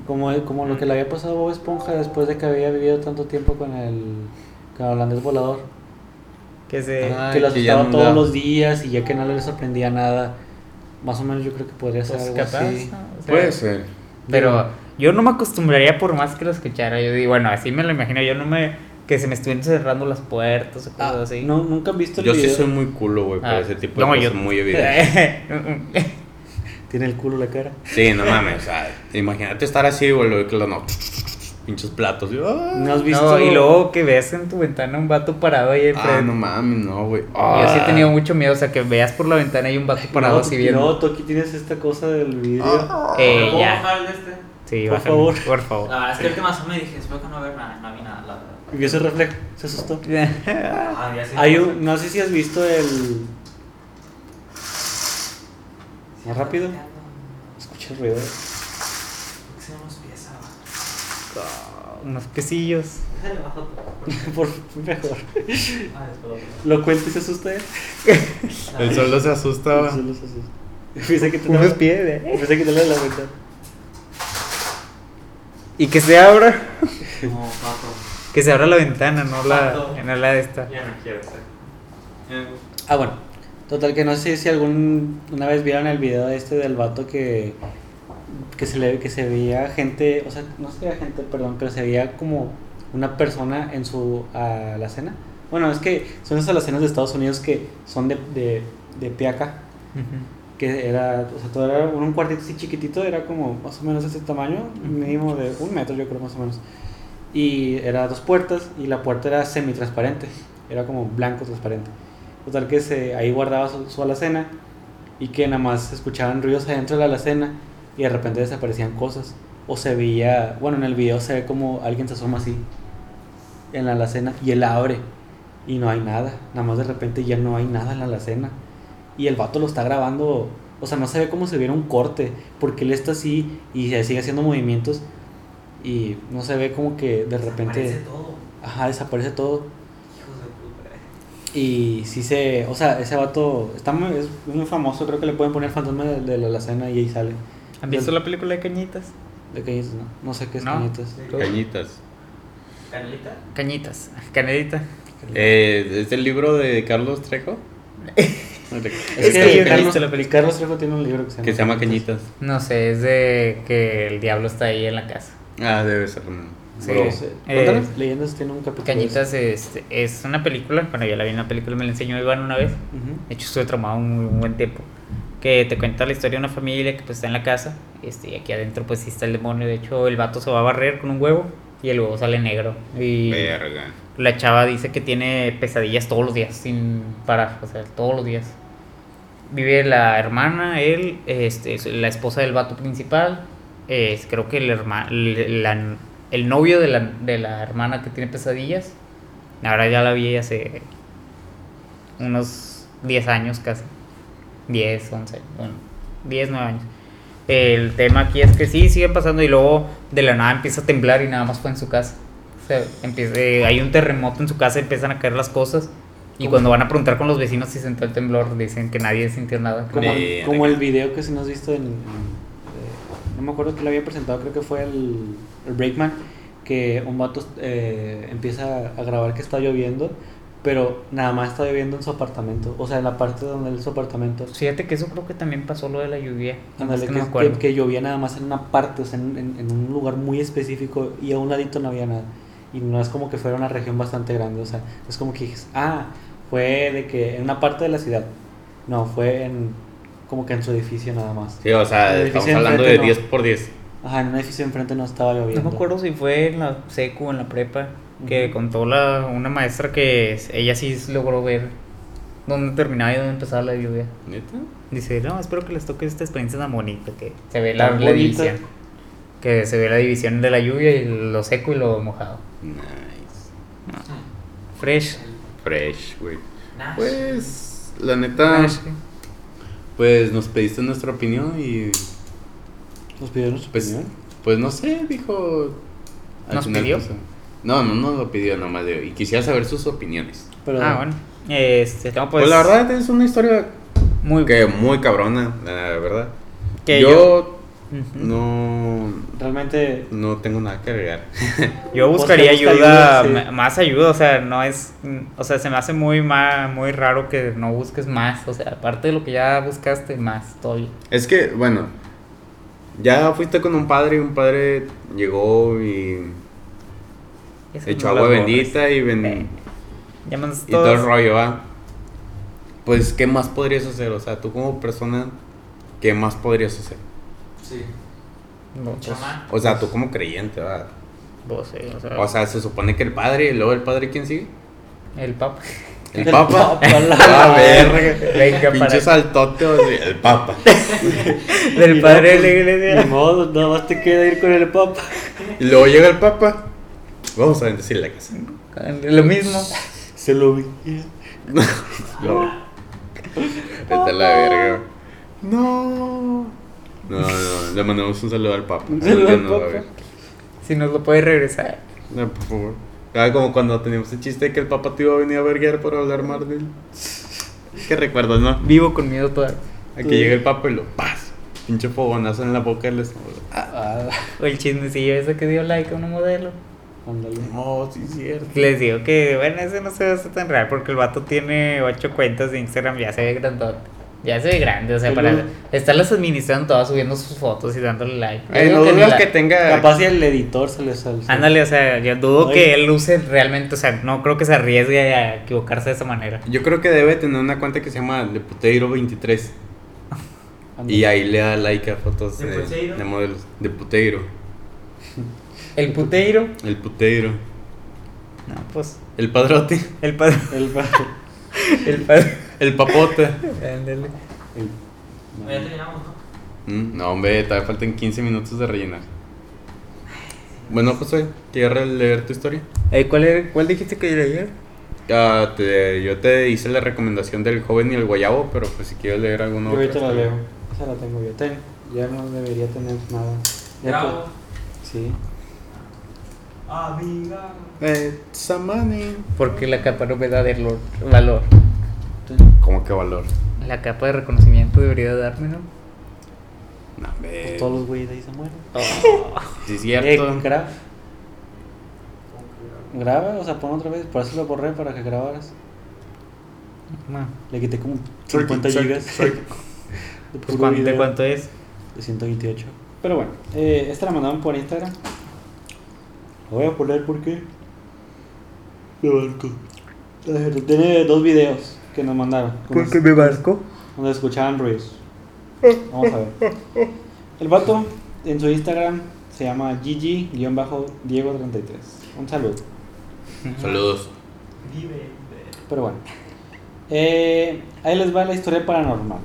Como, como lo que le había pasado a Bob Esponja después de que había vivido tanto tiempo con el, con el holandés volador. Que se. Ay, que lo asustaba no todos da. los días y ya que no le sorprendía nada. Más o menos yo creo que podría ser pues, algo capaz, así. ¿no? O sea, Puede ser. Pero yo no me acostumbraría por más que lo escuchara. Yo digo, bueno, así me lo imagino. Yo no me. Que se me estuvieran cerrando las puertas o cosas Ah, así. no, nunca han visto el Yo sí video. soy muy culo, güey, para Ah, ese tipo de no, cosas yo- muy [laughs] evidente. Tiene el culo la cara. Sí, no mames, o sea, imagínate estar así, güey, que lo no. Pinches platos. ah, ¿No has visto? No, y luego que veas en tu ventana un vato parado ahí enfrente. Ah, no mames, no, güey. Yo sí he Ah. tenido mucho miedo, o sea, que veas por la ventana y un vato parado no, así tú- viendo. No, tú aquí tienes esta cosa del video. Eh, ¿Puedo ya. bajar el de este? Sí, Por favor. Por favor. La verdad es que el última me dije, espero que no ver nada, no vi nada, Y ese reflejo, se asustó. [laughs] Ah, ya sé. Hay un, no sé si has visto el. ¿Más rápido? Escucha el ruido. Se nos empieza. Ah, unos quesillos. [laughs] Por mejor. Ah, Lo cuento y se asusta. ¿eh? [laughs] El solo se asustaba. Solo se asusta. Pensé que te Unos pies, ¿eh? Pensé que te la la ventana. Y que se abra. No, pato. Que se abra la ventana, no la, no la de esta. Ya no quiero. Ah, bueno. Total, que no sé si algún una vez vieron el video este del vato que que se le que se veía gente, o sea, no se veía gente, perdón, pero se veía como una persona en su alacena. Bueno, es que son esas alacenas de Estados Unidos que son de, de, de pie acá, que era, o sea, todo era un cuartito así chiquitito, era como más o menos de ese tamaño, mínimo de un metro yo creo más o menos. Y era dos puertas y la puerta era semi-transparente, era como blanco transparente. Total que se, ahí guardaba su, alacena y que nada más se escuchaban ruidos adentro de la alacena y de repente desaparecían cosas. O se veía, bueno, en el video se ve como alguien se asoma así en la alacena y él abre y no hay nada. Nada más de repente ya no hay nada en la alacena. Y el vato lo está grabando, o sea, no se ve como si hubiera un corte, porque él está así y se sigue haciendo movimientos y no se ve como que de repente, Parece todo. ajá, desaparece todo. Hijos de puta. Y sí se, o sea, ese vato está muy, es muy famoso, creo que le pueden poner fantasma de, de la alacena y ahí sale. ¿Han visto la película de Cañitas? De cañitas, no, no sé qué es No. cañitas. Cañitas. ¿Canelita? Cañitas. Canelita. Eh, ¿Es el libro de Carlos Trejo? [laughs] Es Es que Carlos, visto la película. Carlos Trejo tiene un libro que se llama, Que se llama Cañitas. No sé, es de que el diablo está ahí en la casa. Ah, debe ser. Sí. Eh, Leyendas tiene un capítulo. Cañitas es, es una película, bueno, yo la vi en una película, me la enseñó Iván una vez. eso. Ujú. De hecho, estuve traumado un, un buen tiempo. Que te cuenta la historia de una familia que pues está en la casa. Este, y aquí adentro pues sí está el demonio. De hecho, el vato se va a barrer con un huevo y el huevo sale negro. Y Verga. la chava dice que tiene pesadillas todos los días sin parar. O sea, todos los días. Vive la hermana, él, este, es la esposa del vato principal. Es- creo que el, herma- el, la- el novio de la, de la hermana que tiene pesadillas. Ahora ya la vi hace unos 10 años casi. 10, 11, bueno, 10, 9 años. El tema aquí es que sí, sigue pasando y luego de la nada empieza a temblar y nada más fue en su casa. O sea, empieza, eh, hay un terremoto en su casa, empiezan a caer las cosas. Y ¿Cómo? cuando van a preguntar con los vecinos si sentó el temblor, dicen que nadie sintió nada. Como, el video que si no has visto en, no me acuerdo que lo había presentado, creo que fue el, el Breakman, que un vato eh, empieza a grabar que está lloviendo, pero nada más está lloviendo en su apartamento, o sea, en la parte donde es su apartamento. Fíjate que eso creo que también pasó lo de la lluvia. Ándale, que no que- que llovía nada más en una parte, o sea, en, en- en un lugar muy específico y a un ladito no había nada. Y no es como que fuera una región bastante grande, o sea, es como que dices, ah, fue de que en una parte de la ciudad. No, fue en como que en su edificio nada más. Sí, o sea, estamos hablando de no. 10 por 10. Ajá, en un edificio enfrente no estaba lloviendo. No me acuerdo si fue en la secu o en la prepa que Ujú. contó la, una maestra que ella sí logró ver dónde terminaba y dónde empezaba la lluvia. ¿Neta? Dice, no, espero que les toque esta experiencia tan bonita, que se ve la, la división. Que se ve la división de la lluvia y lo seco y lo mojado. Nice. Fresh. Fresh, güey. Nash. Pues, la neta, Fresh. Pues nos pediste nuestra opinión y ¿Nos pidieron su pues, opinión? pues no sé, dijo. al ¿Nos pidió? pues, no, no, no lo pidió nomás de y quisiera saber sus opiniones. Pero, Ah, bueno. Este, no, Pues, pues, la verdad es una historia muy que muy cabrona, la verdad. Que yo, No Realmente, no tengo nada que agregar. [laughs] Yo buscaría Busca ayuda, ayuda, sí. ma- más ayuda, o sea, no es, o sea, se me hace muy ma- muy raro que no busques más, o sea, aparte de lo que ya buscaste, más todavía. Es que, bueno, ya fuiste con un padre y un padre llegó y echó agua bendita y, ven- Eh, Llamas y todo el rollo, ¿va? Pues, ¿qué más podrías hacer? O sea, tú como persona, ¿qué más podrías hacer? Sí. No, pues, Chamán. O sea, tú como creyente, ¿va? vos, sí, o sea, O sea, se supone que el padre y luego el padre, ¿quién sigue? el papa. El, El papa. papa, la- [laughs] Ah, verga. Venga, Pinche para- saltote, o sea, el papa. [laughs] del padre de la pues, iglesia. Ni modo, nada más te queda ir con el papa. Y luego llega el papa. Vamos a bendecir la casa. Lo mismo. Se lo vi. [laughs] No. Vete a la verga. No. No, no, le mandamos un saludo al papa. Un saludo al va a Papa. Si nos lo puedes regresar. No, por favor. Ah, como cuando teníamos el chiste de que el papá te iba a venir a verguer por hablar él. ¿Qué recuerdas, no? Vivo con miedo todavía. Aquí llega el papá y lo paz. Pinche fogonazo en la boca del estómago. Ah, O el chismecillo ese que dio like a una modelo. ándale. No, sí, es cierto. Les digo que, bueno, ese no se ve tan real porque el vato tiene ocho cuentas de Instagram, ya se ve grandote. Ya se ve grande, o sea, Pero- para estarlas administrando todas, subiendo sus fotos y dándole like. Ay, no que dudas que tenga. Capaz si el editor se les sale. Ándale, o sea, yo dudo que él use realmente, o sea, no creo que se arriesgue a equivocarse de esa manera. Yo creo que debe tener una cuenta que se llama Leputeiro23. Ándale. Y ahí le da like a fotos ¿De de, Puteiro? de modelos. De Puteiro. [laughs] El puteiro, El Puteiro. no, pues, El Padrote. el padre, El, [laughs] el padre. El Papote. Ándale. Ya terminamos, ¿no? Mm, no, hombre, todavía faltan 15 minutos de rellenar. Bueno, José, ¿quieres leer tu historia? Eh, ¿cuál, era- ¿Cuál dijiste que ayer? Ah, te- yo te hice la recomendación del joven y el guayabo, pero pues si quieres leer alguno Yo ahorita la leo. Esa la tengo yo. Ten. Ya no debería tener nada. Ya Bravo. pues, sí. Amiga. Eh, Samani. Porque la capa no me da de lo- valor. ¿Cómo que valor? La capa de reconocimiento debería darme, ¿no? No, hombre. Todos los güeyes de ahí se mueren. Sí, es Eh, cierto. graba. Graba, o sea, pon otra vez. Por eso lo borré para que grabaras. No. Le quité como Soy- 50 soy- gigas. [laughs] de Pues, ¿cuánto- ¿De video. cuánto es? De 128. Pero bueno, eh, esta la mandaron por Instagram. Lo voy a poner porque. Me barco. Tiene dos videos que nos mandaron. ¿Por qué me marco? Donde escuchaban ruidos. Vamos a ver. [laughs] El vato en su Instagram se llama Gigi-Diego33. Un saludo. Saludos. Vive. Pero bueno. Eh, ahí les va la historia paranormal.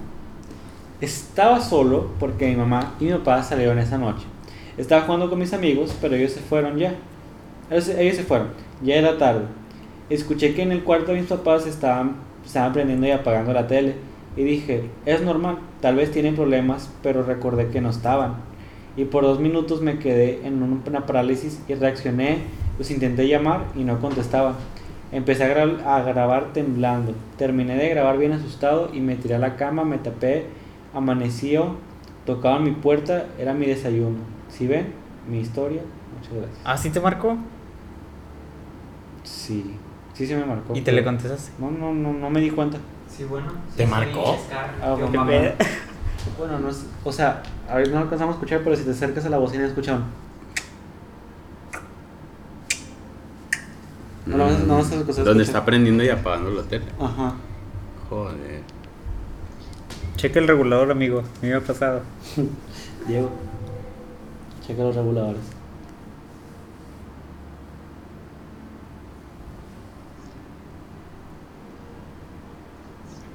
Estaba solo porque mi mamá y mi papá salieron esa noche. Estaba jugando con mis amigos, pero ellos se fueron ya. Ellos, ellos se fueron. Ya era tarde. Escuché que en el cuarto de mis papás estaban, estaban prendiendo y apagando la tele. Y dije, es normal, tal vez tienen problemas, pero recordé que no estaban. Y por dos minutos me quedé en un- una parálisis y reaccioné, los intenté llamar y no contestaban. Empecé a, gra- a grabar temblando. Terminé de grabar bien asustado y me tiré a la cama, me tapé, amaneció, tocaban mi puerta, era mi desayuno. ¿Sí ven? Mi historia. Muchas gracias. ¿Ah, sí te marcó? Sí, sí se me marcó. ¿Y te le contestaste? No, no, no, no me di cuenta. Sí, bueno. ¿Te sí, marcó? sí. Ah, Yo, ¿qué mamá. pedo? [laughs] Bueno, no es, o sea, a ver, no alcanzamos a escuchar, pero si te acercas a la bocina escuchan. No, no, no, no escucha. Donde está prendiendo y apagando la tele. Ajá. Joder. Checa el regulador, amigo. Me ha pasado. [laughs] Diego, checa los reguladores.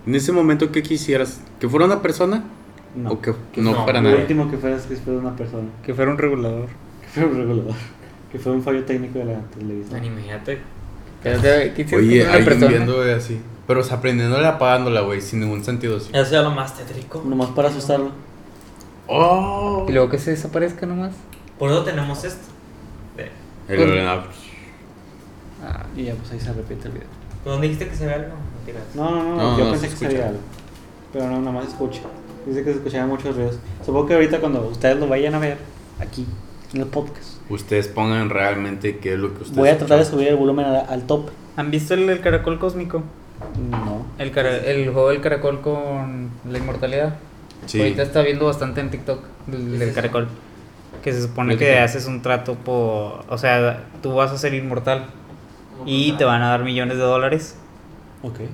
En ese momento, ¿qué quisieras? ¿Que fuera una persona? No. ¿O que Que no, no, para Lo nada? último que fuera es que fuera una persona. Que fuera un regulador. Que fuera un regulador. [laughs] Que fuera un fallo técnico de la televisión. Imagínate. Oye, alguien viendo güey, así. Pero o sea, prendiéndola y apagándola, güey, sin ningún sentido así. Eso es lo más tétrico. Nomás para asustarlo. ¡Oh! Y luego que se desaparezca nomás. Por eso tenemos esto. El ordenador. Ah, Y ya, pues ahí se repite el video. ¿Dónde dijiste que se ve algo? Mentiras. No, no, no, No, yo no, pensé se que escucha. sabía algo. Pero no, nada más escucha. Dice que se escuchaban muchos ruidos. Supongo que ahorita cuando ustedes lo vayan a ver, aquí, en el podcast, Ustedes pongan realmente qué es lo que ustedes voy a tratar de subir el volumen al, al top. ¿Han visto el, el caracol cósmico? No. El, cara- el juego del caracol con la inmortalidad. Sí. Ahorita está viendo bastante en TikTok del, ¿Qué es del caracol. Que se supone ¿Qué que haces un trato por. O sea, tú vas a ser inmortal y te van a dar millones de dólares,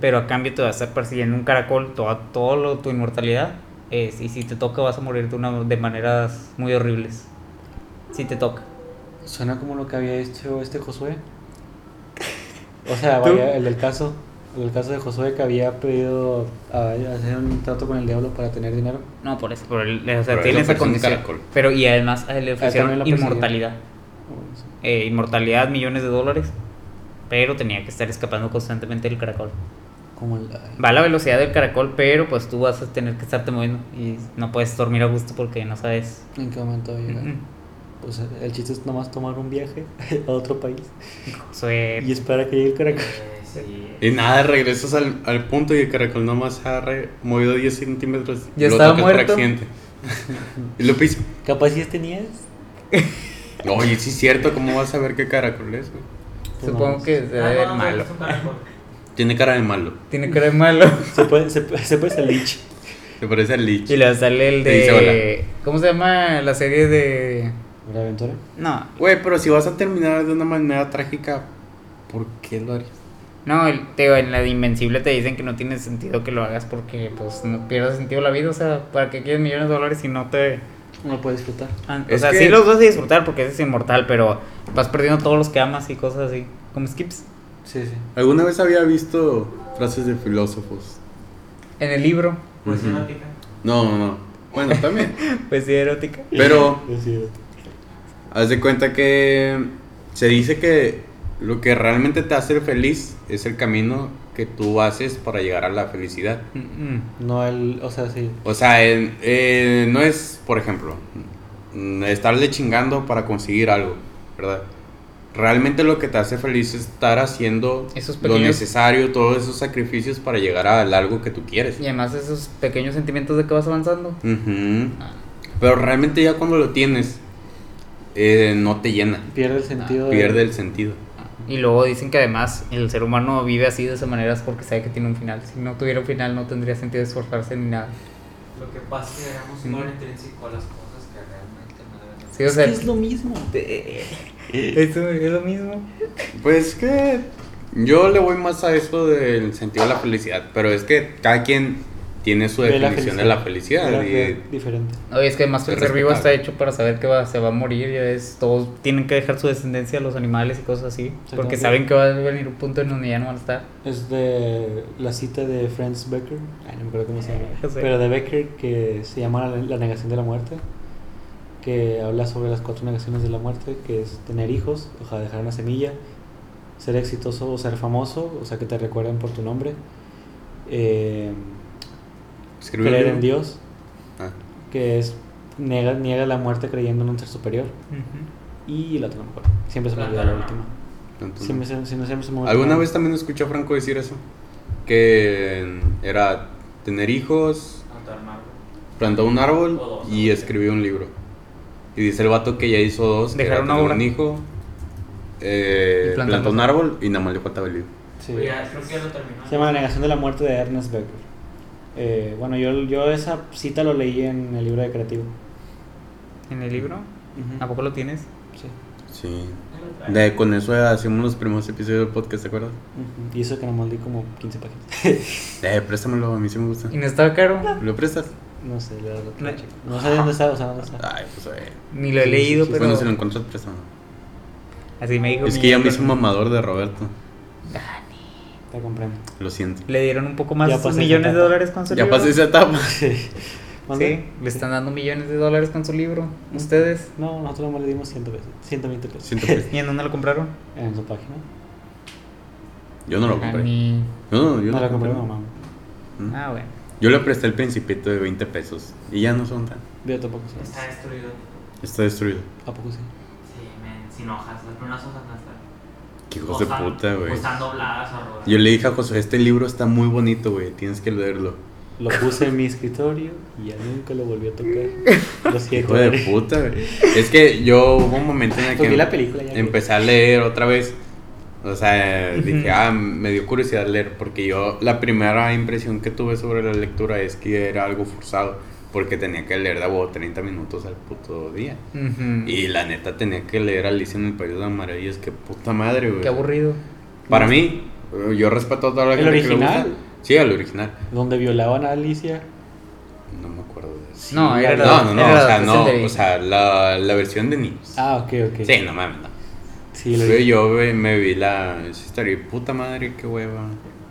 Pero a cambio te va a estar persiguiendo un caracol toda todo lo- tu inmortalidad. es- y si te toca, vas a morir de, una, de maneras muy horribles. Si te toca. Suena como lo que había hecho este Josué. [laughs] O sea, el del caso. El del caso de Josué que había pedido a- hacer un trato con el diablo para tener dinero. No, por eso. Por el- o sea, Pero tiene esa condición. caracol. Pero y además a él le también ofrecieron inmortalidad. Eh, inmortalidad, millones de dólares. Pero tenía que estar escapando constantemente del caracol. Como el. Va a la velocidad del caracol, pero pues tú vas a tener que estarte moviendo. Y no puedes dormir a gusto porque no sabes. ¿En qué momento va a llegar? Mm, mm. Pues el chiste es nomás tomar un viaje [laughs] a otro país Josué, y esperar a que llegue el caracol. [laughs] Eh, sí. Y nada, regresas al, al punto y el caracol nomás ha re- movido 10 centímetros. y Ya lo estaba tocas por muerto. accidente. [laughs] y lo pisa. Capaz si tenías. Oye, sí es cierto, ¿cómo vas a ver qué caracol es, güey? Pues supongo que debe Ah, ver no, no, malo. Tiene cara de malo. Tiene cara de malo. [laughs] Se puede, se, puede- se puede salir. Se parece al Lich. Y le sale el de. ¿Cómo se llama la serie de.? ¿La aventura? No, Güey, pero si vas a terminar de una manera trágica, ¿por qué lo harías? no, el, te digo, en la de Invencible te dicen que no tiene sentido que lo hagas porque pues no pierdas sentido la vida. O sea, ¿para qué quieres millones de dólares si no te. No puede disfrutar. Ah, o sea, que- sí los vas a disfrutar porque es inmortal, pero vas perdiendo todos los que amas y cosas así. Como skips. Sí, sí. ¿Alguna vez había visto frases de filósofos? En el libro, Pues Ujú. erótica. No, no, no. Bueno, también. [laughs] poesía erótica. Pero Es cierto. haz de cuenta que se dice que lo que realmente te hace feliz es el camino que tú haces para llegar a la felicidad. No el. O sea, sí. O sea, eh, no es, por ejemplo, estarle chingando para conseguir algo, ¿verdad? Realmente lo que te hace feliz es estar haciendo Esos lo necesario, todos esos sacrificios para llegar a algo que tú quieres. Y además esos pequeños sentimientos de que vas avanzando. Ujú. Pero realmente ya cuando lo tienes, eh, no te llena, Pierde el sentido. de- pierde el sentido. Y luego dicen que además el ser humano vive así de esa manera es porque sabe que tiene un final. Si no tuviera un final no tendría sentido esforzarse ni nada. Lo que pasa es que éramos un valor intrínseco a las cosas que realmente no deben de Sí, o Es sea, que es lo mismo. eso es lo mismo. Pues que yo le voy más a eso del sentido de la felicidad, pero es que cada quien tiene su definición de la felicidad. La y- diferente. Oye, es que además el Es ser vivo está hecho para saber que va, se va a morir. Ya es, todos tienen que dejar su descendencia a los animales y cosas así. Porque saben que va a venir un punto en donde ya no van a estar. Es de la cita de Franz Becker. Ay, no me acuerdo cómo se llama. Pero de Becker que se llama la, la negación de la muerte. Que habla sobre las cuatro negaciones de la muerte. Que es tener hijos, o sea, dejar una semilla. Ser exitoso o ser famoso, o sea, que te recuerden por tu nombre. eh, Creer en Dios, Ah, que es niega, niega la muerte creyendo en un ser superior. Y la otra no me acuerdo. Siempre se me olvida la última. Siempre, siempre se me. ¿Alguna vez también escuché a Franco decir eso? Que era tener hijos, plantar un árbol dos, y ¿no? escribir un libro. Y dice el vato que ya hizo dos, Dejar una obra. un hijo, eh, plantó un árbol y nada más le faltaba el libro. Sí. Oye, ya, creo que ya lo terminó. Se llama La negación de la muerte de Ernest Becker. Eh, bueno, yo, yo esa cita lo leí en el libro de creativo. ¿En el libro? ¿A poco lo tienes? Sí. Sí. Lo. De, con eso hacíamos los primeros episodios del podcast, ¿te acuerdas? Y eso que nomás leí como 15 páginas. [laughs] Eh, préstamelo, a mí sí me gusta. ¿Y no estaba caro? ¿Lo prestas? no sé, la verdad. No. No sé dónde está, o sea, dónde está. Ay, pues eh. Ni lo he Sí, leído, sí, sí. pero... Bueno, si lo encuentras, préstame. Así me dijo Es que ya me hice un mamador de Roberto. Te comprendo. Lo siento. Le dieron un poco más Ya de millones de dólares con su Ya libro. pasé esa etapa. [laughs] Sí. Le están dando millones de dólares con su libro. ¿Ustedes? No, nosotros nomás le dimos 100 pesos. 120 pesos. [laughs] ¿Y en dónde lo compraron? En su página. yo no lo compré. Yo no, yo no no la compré mamá. ¿Mm? Ah, bueno. Yo le presté el principito de 20 pesos y ya no son tan. Yo tampoco sé. Está destruido. Está destruido. ¿A poco sí? Sí, men, sin hojas. Las primeras hojas no están. Qué hijos de puta, güey. Están dobladas o. Yo le dije a José, este libro está muy bonito, güey, tienes que leerlo. Lo puse en mi escritorio y ya nunca lo volví a tocar. Lo siento. [laughs] Hijo de puta, güey. Es que yo hubo un momento en el Pues que la película ya. empecé a leer otra vez. O sea, dije, ah, me dio curiosidad leer, porque yo la primera impresión que tuve sobre la lectura es que era algo forzado, porque tenía que leer de a huevo 30 minutos al puto día. Y la neta tenía que leer Alicia en el País de las Maravillas, que puta madre, güey. Qué aburrido. Para mí, yo respeto a toda la ¿El gente que le original? gusta. Sí, el original. Donde violaban a Alicia. No me acuerdo de eso. No, era la- No, no, no, era o sea, no, o sea, la, la versión de niños. Ah, ok, ok. Sí, no mames, no. Sí, lo Yo, vi. yo me, me vi la esa historia y puta madre, qué hueva.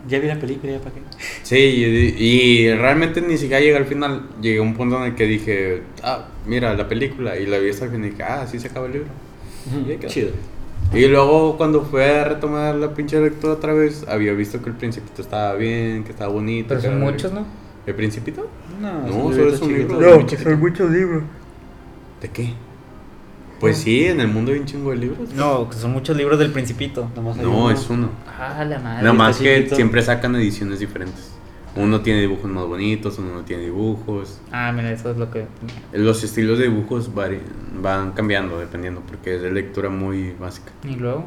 Ya vi la película, ya para qué. Sí, y, y realmente ni siquiera llegué al final. Llegué a un punto en el que dije, ah, mira la película. Y la vi hasta el final y dije, ah, así se acaba el libro. Y ahí quedó. Chido. Y luego cuando fue a retomar la pinche lectura otra vez, había visto que el principito estaba bien, que estaba bonito. Pero son muchos, ¿no? ¿El principito? No, No, solo librito es un chiquito. libro. No, son muchos libros. ¿De qué? Pues sí, en el mundo hay un chingo de libros. No, que son muchos libros del Principito. Nomás hay No, uno. es uno. Ah, la madre. Nada más que chiquito. siempre sacan ediciones diferentes. Uno tiene dibujos más bonitos, uno no tiene dibujos. Ah, mira, eso es lo que. Los estilos de dibujos van cambiando dependiendo porque es de lectura muy básica. Y luego.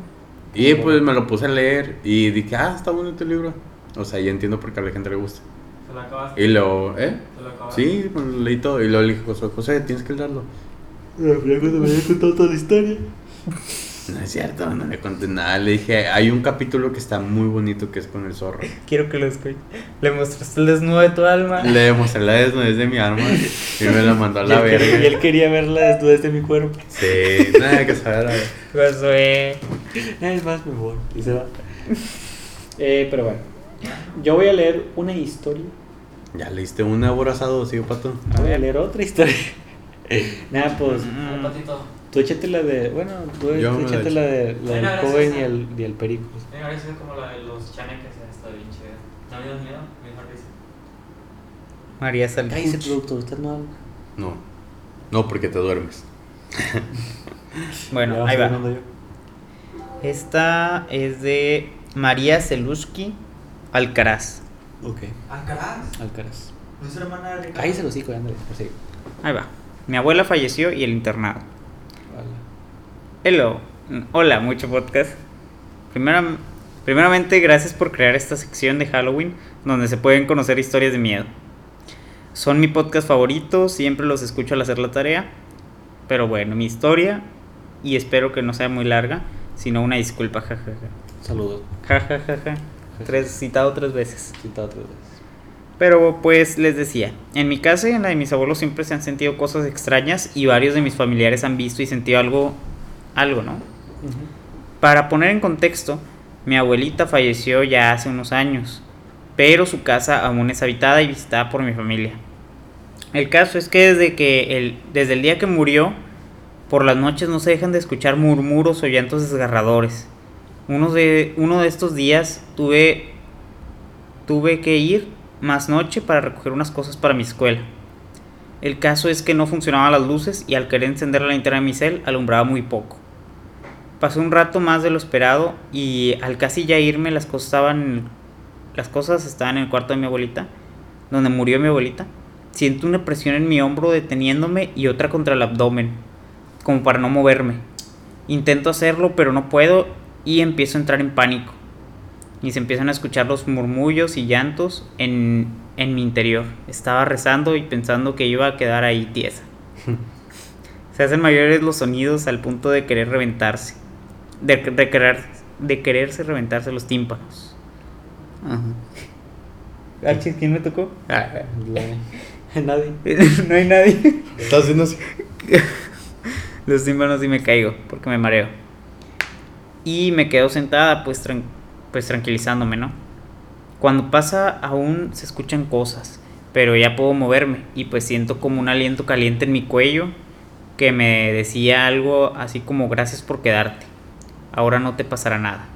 Y pues me lo puse a leer y dije, ah, está bonito el libro. O sea, ya entiendo por qué a la gente le gusta. ¿Se lo acabaste? Y luego, ¿eh? ¿Se lo acabaste? Sí, pues, lo leí todo. Y luego le dije, José, José, tienes que leerlo. cuando me había contado toda la historia. [laughs] No es cierto, no le conté nada. Le dije, hay un capítulo que está muy bonito que es con el zorro. [laughs] Quiero que lo escuche. Le mostraste el desnudo de tu alma. Le demostré la desnudez de mi arma y me la mandó a la quería, y él verga. quería ver la desnudez de mi cuerpo. Sí, nada que saber. ver. Josué. Es más, me voy. Y se va. Eh, pero bueno. Yo voy a leer una historia. Ya leíste un aborazado, ¿sí, pato? Voy a leer otra historia. [laughs] Nada, pues. Al patito. Tú échate la de. Bueno, tú, Yo tú me la échate la, de, la del joven y el, y el perico. Me parece como la de los chaneques, está bien chida. ¿No me miedo? Mejor dice. María Salud. productor, usted no habla. No. No, porque te duermes. [laughs] Bueno, ahí va. hablando yo. Esta es de María Zeluski Alcaraz. Ok, ¿Alcaraz? Alcaraz. ¿No es hermana de Ricardo? Los hijos, ándale, pues sí. Ahí va. Mi abuela falleció y el internado. Hello. Hola, mucho podcast. Primera- primeramente, gracias por crear esta sección de Halloween donde se pueden conocer historias de miedo. Son mi podcast favorito, siempre los escucho al hacer la tarea. Pero bueno, mi historia, y espero que no sea muy larga, sino una disculpa, jajaja. Saludos. Jajajaja. Tres, citado tres veces. Citado tres veces. Pero pues les decía, en mi casa y en la de mis abuelos siempre se han sentido cosas extrañas y varios de mis familiares han visto y sentido algo, algo, ¿no? Para poner en contexto, mi abuelita falleció ya hace unos años, pero su casa aún es habitada y visitada por mi familia. El caso es que desde que el, desde el día que murió, por las noches no se dejan de escuchar murmuros o llantos desgarradores. Uno de, uno de estos días tuve, tuve que ir más noche para recoger unas cosas para mi escuela. El caso es que no funcionaban las luces y al querer encender la linterna de mi cel alumbraba muy poco. Pasé un rato más de lo esperado y al casi ya irme las cosas estaban las cosas estaban en el cuarto de mi abuelita, donde murió mi abuelita. Siento una presión en mi hombro deteniéndome y otra contra el abdomen, como para no moverme. Intento hacerlo, pero no puedo y empiezo a entrar en pánico. Y se empiezan a escuchar los murmullos y llantos en, en mi interior. Estaba rezando y pensando que iba a quedar ahí tiesa. [laughs] Se hacen mayores los sonidos al punto de querer reventarse. De, de querer, de quererse reventarse los tímpanos. Archie, ¿quién me tocó? Ah, [laughs] Nadie. no hay nadie. Estás haciendo así. [laughs] Los tímpanos y me caigo porque me mareo. Y me quedo sentada pues, tran- pues tranquilizándome, ¿no? Cuando pasa aún se escuchan cosas, pero ya puedo moverme y pues siento como un aliento caliente en mi cuello que me decía algo así como gracias por quedarte. Ahora no te pasará nada.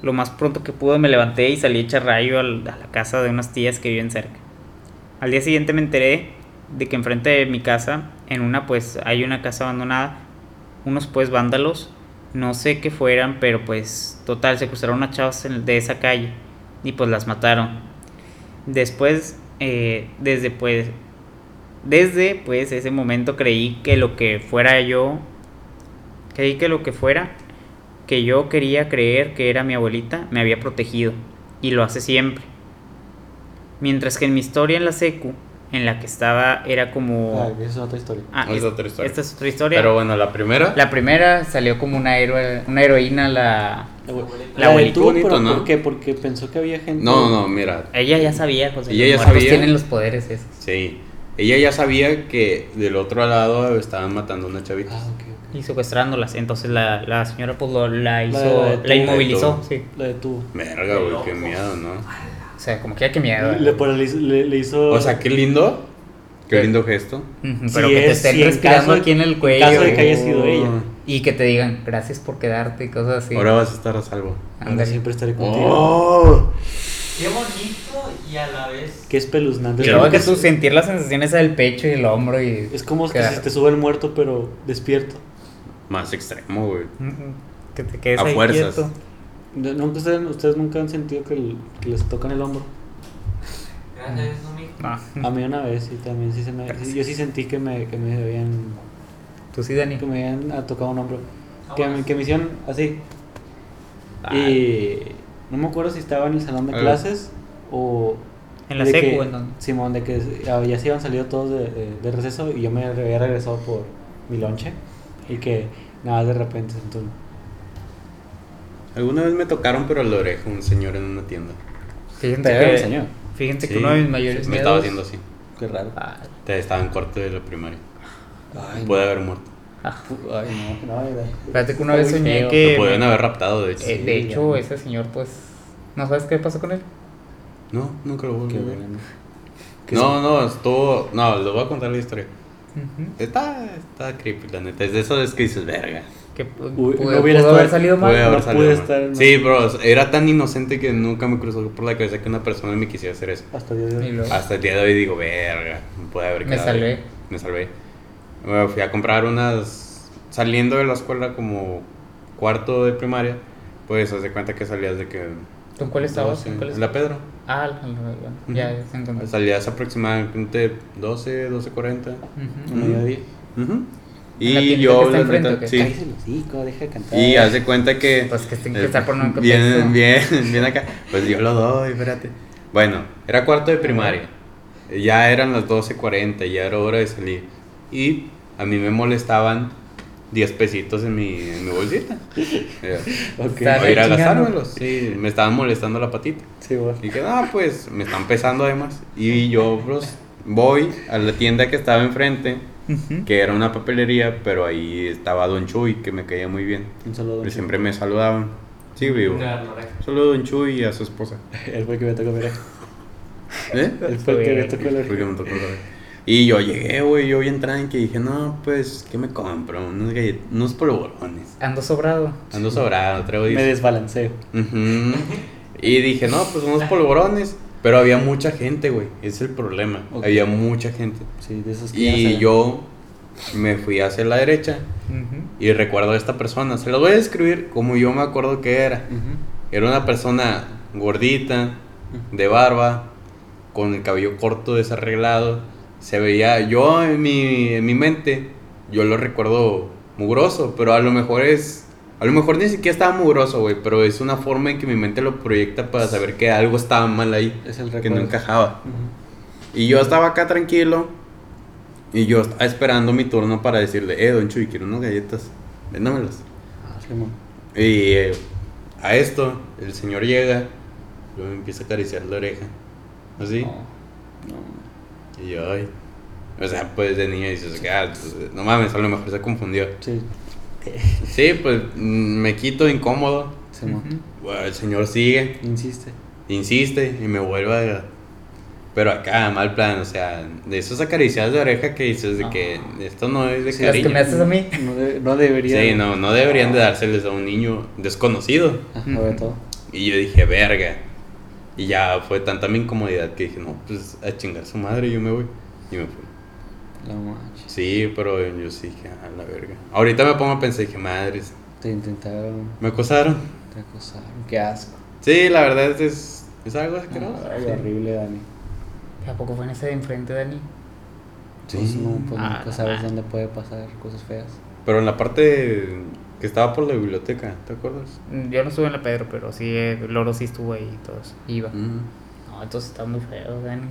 Lo más pronto que pude me levanté y salí a echar rayo a la casa de unas tías que viven cerca. Al día siguiente me enteré de que enfrente de mi casa, en una pues hay una casa abandonada, unos pues vándalos, no sé qué fueran, pero pues total, secuestraron a chavas en- de esa calle y pues las mataron. Después, eh, desde pues, desde pues ese momento creí que lo que fuera yo, creí que lo que fuera que yo quería creer que era mi abuelita me había protegido y lo hace siempre. Mientras que en mi historia en la secu, en la que estaba era como Ah, esa es otra historia. Ah, Es es- otra historia. Esta es otra historia. Pero bueno, la primera. La primera salió como una héroe, una heroína la La, abue- abuelita. La abuelita. Bonito, ¿no? ¿por qué? Porque pensó que había gente. No, no, mira. ella ya sabía, José. Ella ya muertos sabía. tienen los poderes esos. Sí. Ella ya sabía que del otro lado estaban matando a una chavita. Ah, ok. Y secuestrándolas. Entonces la, la señora pues lo- la hizo, la la, inmovilizó, La sí. La detuvo. Verga, güey, qué miedo, ¿no? O sea, como que ya que miedo. Le, le, le hizo. O sea, qué lindo. Qué ¿Qué? lindo gesto. Si Pero que te es- estén si en respirando de- aquí en el en cuello. caso de que haya sido ella. Y que te digan, gracias por quedarte y cosas así. Ahora vas a estar a salvo. Ahora siempre estaré contigo. Oh. Qué bonito y a la vez. Qué espeluznante. Es como que que tú se- sentir las sensaciones del pecho y el hombro y... Es como que se te sube el muerto, pero despierto. Más extremo, güey. Que te quedes A ahí fuerzas. quieto. ¿Nunca ustedes, ustedes nunca han sentido que, el- que les tocan el hombro? Gracias no. No. A mí una vez sí, también sí se me... sí, yo sí sentí que me, que me habían... Tú sí, Dani. Que me habían ah, tocado un hombro. Ah, Que, me, que me hicieron así. Ah. Y... No me acuerdo si estaba en el salón de Ah. clases o... ¿En la secu que- en dónde? Simón, de que ya ya se iban salido todos de, de- de receso y yo me había regresado por mi lonche y que nada, de repente sentó un- Alguna vez me tocaron, pero a la oreja un señor en una tienda. Fíjense que, señor. fíjense Sí, que uno de mis mayores Me estaba haciendo así. Qué raro. Ah, Te estaba en corte de la primaria. Ay, Puede haber muerto. ah. no. Ay, no, no. Fíjate que una vez soñé feo. que... Te podían haber raptado, de hecho. eh, de Sí, hecho, ya. ese señor, pues... ¿No sabes qué pasó con él? No, nunca lo volví a ver. No, no, estuvo. No, les voy a contar la historia. Está, está creepy, la neta. Es de eso es que dices, verga. Que Uy, no hubiera pudo haber salido mal. Puede haber no salido pude mal. estar- no. Sí, bro, era tan inocente que nunca me cruzó por la cabeza que una persona me quisiera hacer eso. Hasta el día de hoy. Hasta el día de hoy digo, verga, me puede haber Me quedado salvé. ahí". Me salvé. Bueno, fui a comprar unas. Saliendo de la escuela como cuarto de primaria, pues haz de cuenta que salías de que. ¿Tú en cuál estabas? ¿En cuál en la Pedro. Ah, ya, se encontró. Salías aproximadamente 12, 12.40. Ujú. Un mediodía. ¿En la Y yo, la neta, sí. Cállese el hocico, deja de cantar. Y haz de cuenta que. Pues que tiene eh, que estar por un bien, [laughs] bien, bien acá. Pues yo lo doy, espérate. Bueno, era cuarto de primaria. Ya eran las 12.40, ya era hora de salir. Y a mí me molestaban 10 pesitos en mi, en mi bolsita. [laughs] Eh, Ok. Está a ir a gastármelos. Sí, me estaban molestando la patita. Sí, bueno. Y que, ah, pues me están pesando además. Y yo, pues, voy a la tienda que estaba enfrente, Ujú. que era una papelería, pero ahí estaba Don Chuy, que me caía muy bien. Un saludo. Y siempre me saludaban. Sí, vivo. Una oreja. Solo Don Chuy y a su esposa. [laughs] Él fue el que me tocó, mira. ¿Eh? Él fue el que me tocó la La. Y yo llegué, güey, yo bien tranqui, y dije, no, pues, ¿qué me compro? Unos, gallet- unos polvorones. Ando sobrado. Ando sobrado, traigo Me 10. desbalanceo. [laughs] Y dije, no, pues unos polvorones. Pero había mucha gente, güey. Ese es el problema. Había mucha gente. Sí, de esos que Y yo me fui hacia la derecha. Y recuerdo a esta persona. Se lo voy a describir como yo me acuerdo que era. Era una persona gordita, de barba, con el cabello corto, desarreglado. Se veía, yo en mi, en mi mente, yo lo recuerdo mugroso, pero a lo mejor es, a lo mejor ni siquiera estaba mugroso, güey, pero es una forma en que mi mente lo proyecta para saber que algo estaba mal ahí, Es el que no encajaba. Y yo estaba acá tranquilo, y yo estaba esperando mi turno para decirle, eh, don Chuy, quiero unas galletas, véndamelas. Ah, Simón. Y eh, a esto, el señor llega, luego me empieza a acariciar la oreja. Así. No, no. Y yo, ay. O sea, pues de niño dices, "Ah, pues, no mames, a lo mejor se confundió. Sí, Sí, pues mm, me quito incómodo. Ujú. Bueno, el señor sigue, Insiste. insiste y me vuelve a. Pero acá, mal plan, o sea, de esas acariciadas de oreja que dices de que esto no es de Sí, cariño. que me haces a mí. No, de- no debería. Sí, no, no deberían de dárseles a un niño desconocido. Ajá, sobre todo. Y yo dije, verga. Y ya fue tanta mi incomodidad que dije, no, pues a chingar su madre, yo me voy. Y me fui. La manches. Sí, pero yo sí dije, a la verga. Ahorita me pongo a pensar, dije, madres, Te intentaron, me acosaron. te acosaron. Qué asco. Sí, la verdad es, es, es algo asqueroso. Ay, sí. horrible, Dani. ¿A poco fue en ese de enfrente, Dani? Pues no, pues Ah, nunca no sabes mames. dónde puede pasar cosas feas. Pero en la parte que estaba por la biblioteca, ¿te acuerdas? Mm, Yo no estuve en la Pedro, pero sí, eh, Loro sí estuvo ahí y todo eso. Iba. Mm. No, entonces está muy feo, Dani.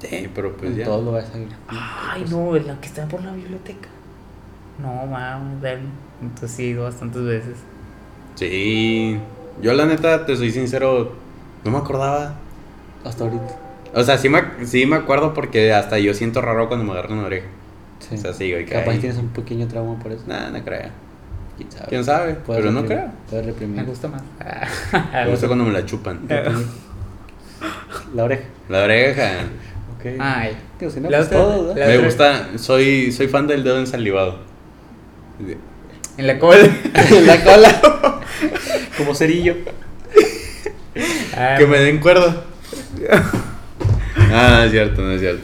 Sí, pero pues en ya. todos lugares hay. Ay, pues, no, es la que está por la biblioteca. No, mames, Dani. Entonces sí, bastantes veces. Sí. Yo la neta, te soy sincero, no me acordaba. Hasta ahorita. O sea, sí me, sí me acuerdo porque hasta yo siento raro cuando me agarran una oreja. Sí. O sea, sí, güey, que Capaz ahí- tienes un pequeño trauma por eso. Nada, no creo. ¿Quién sabe? ¿Quién sabe? Puedes Pero no reprimir, creo. Puedes reprimir. Me gusta más. [laughs] Me gusta cuando me la chupan. [laughs] La oreja. La oreja. Ok. Ay. Digo, si no, La pues otra- todo, Me otra- gusta, soy, soy fan del dedo ensalivado. En la cola. [laughs] la cola. Como cerillo. Ah, Que me den cuerda. Ah, no es cierto, no es cierto.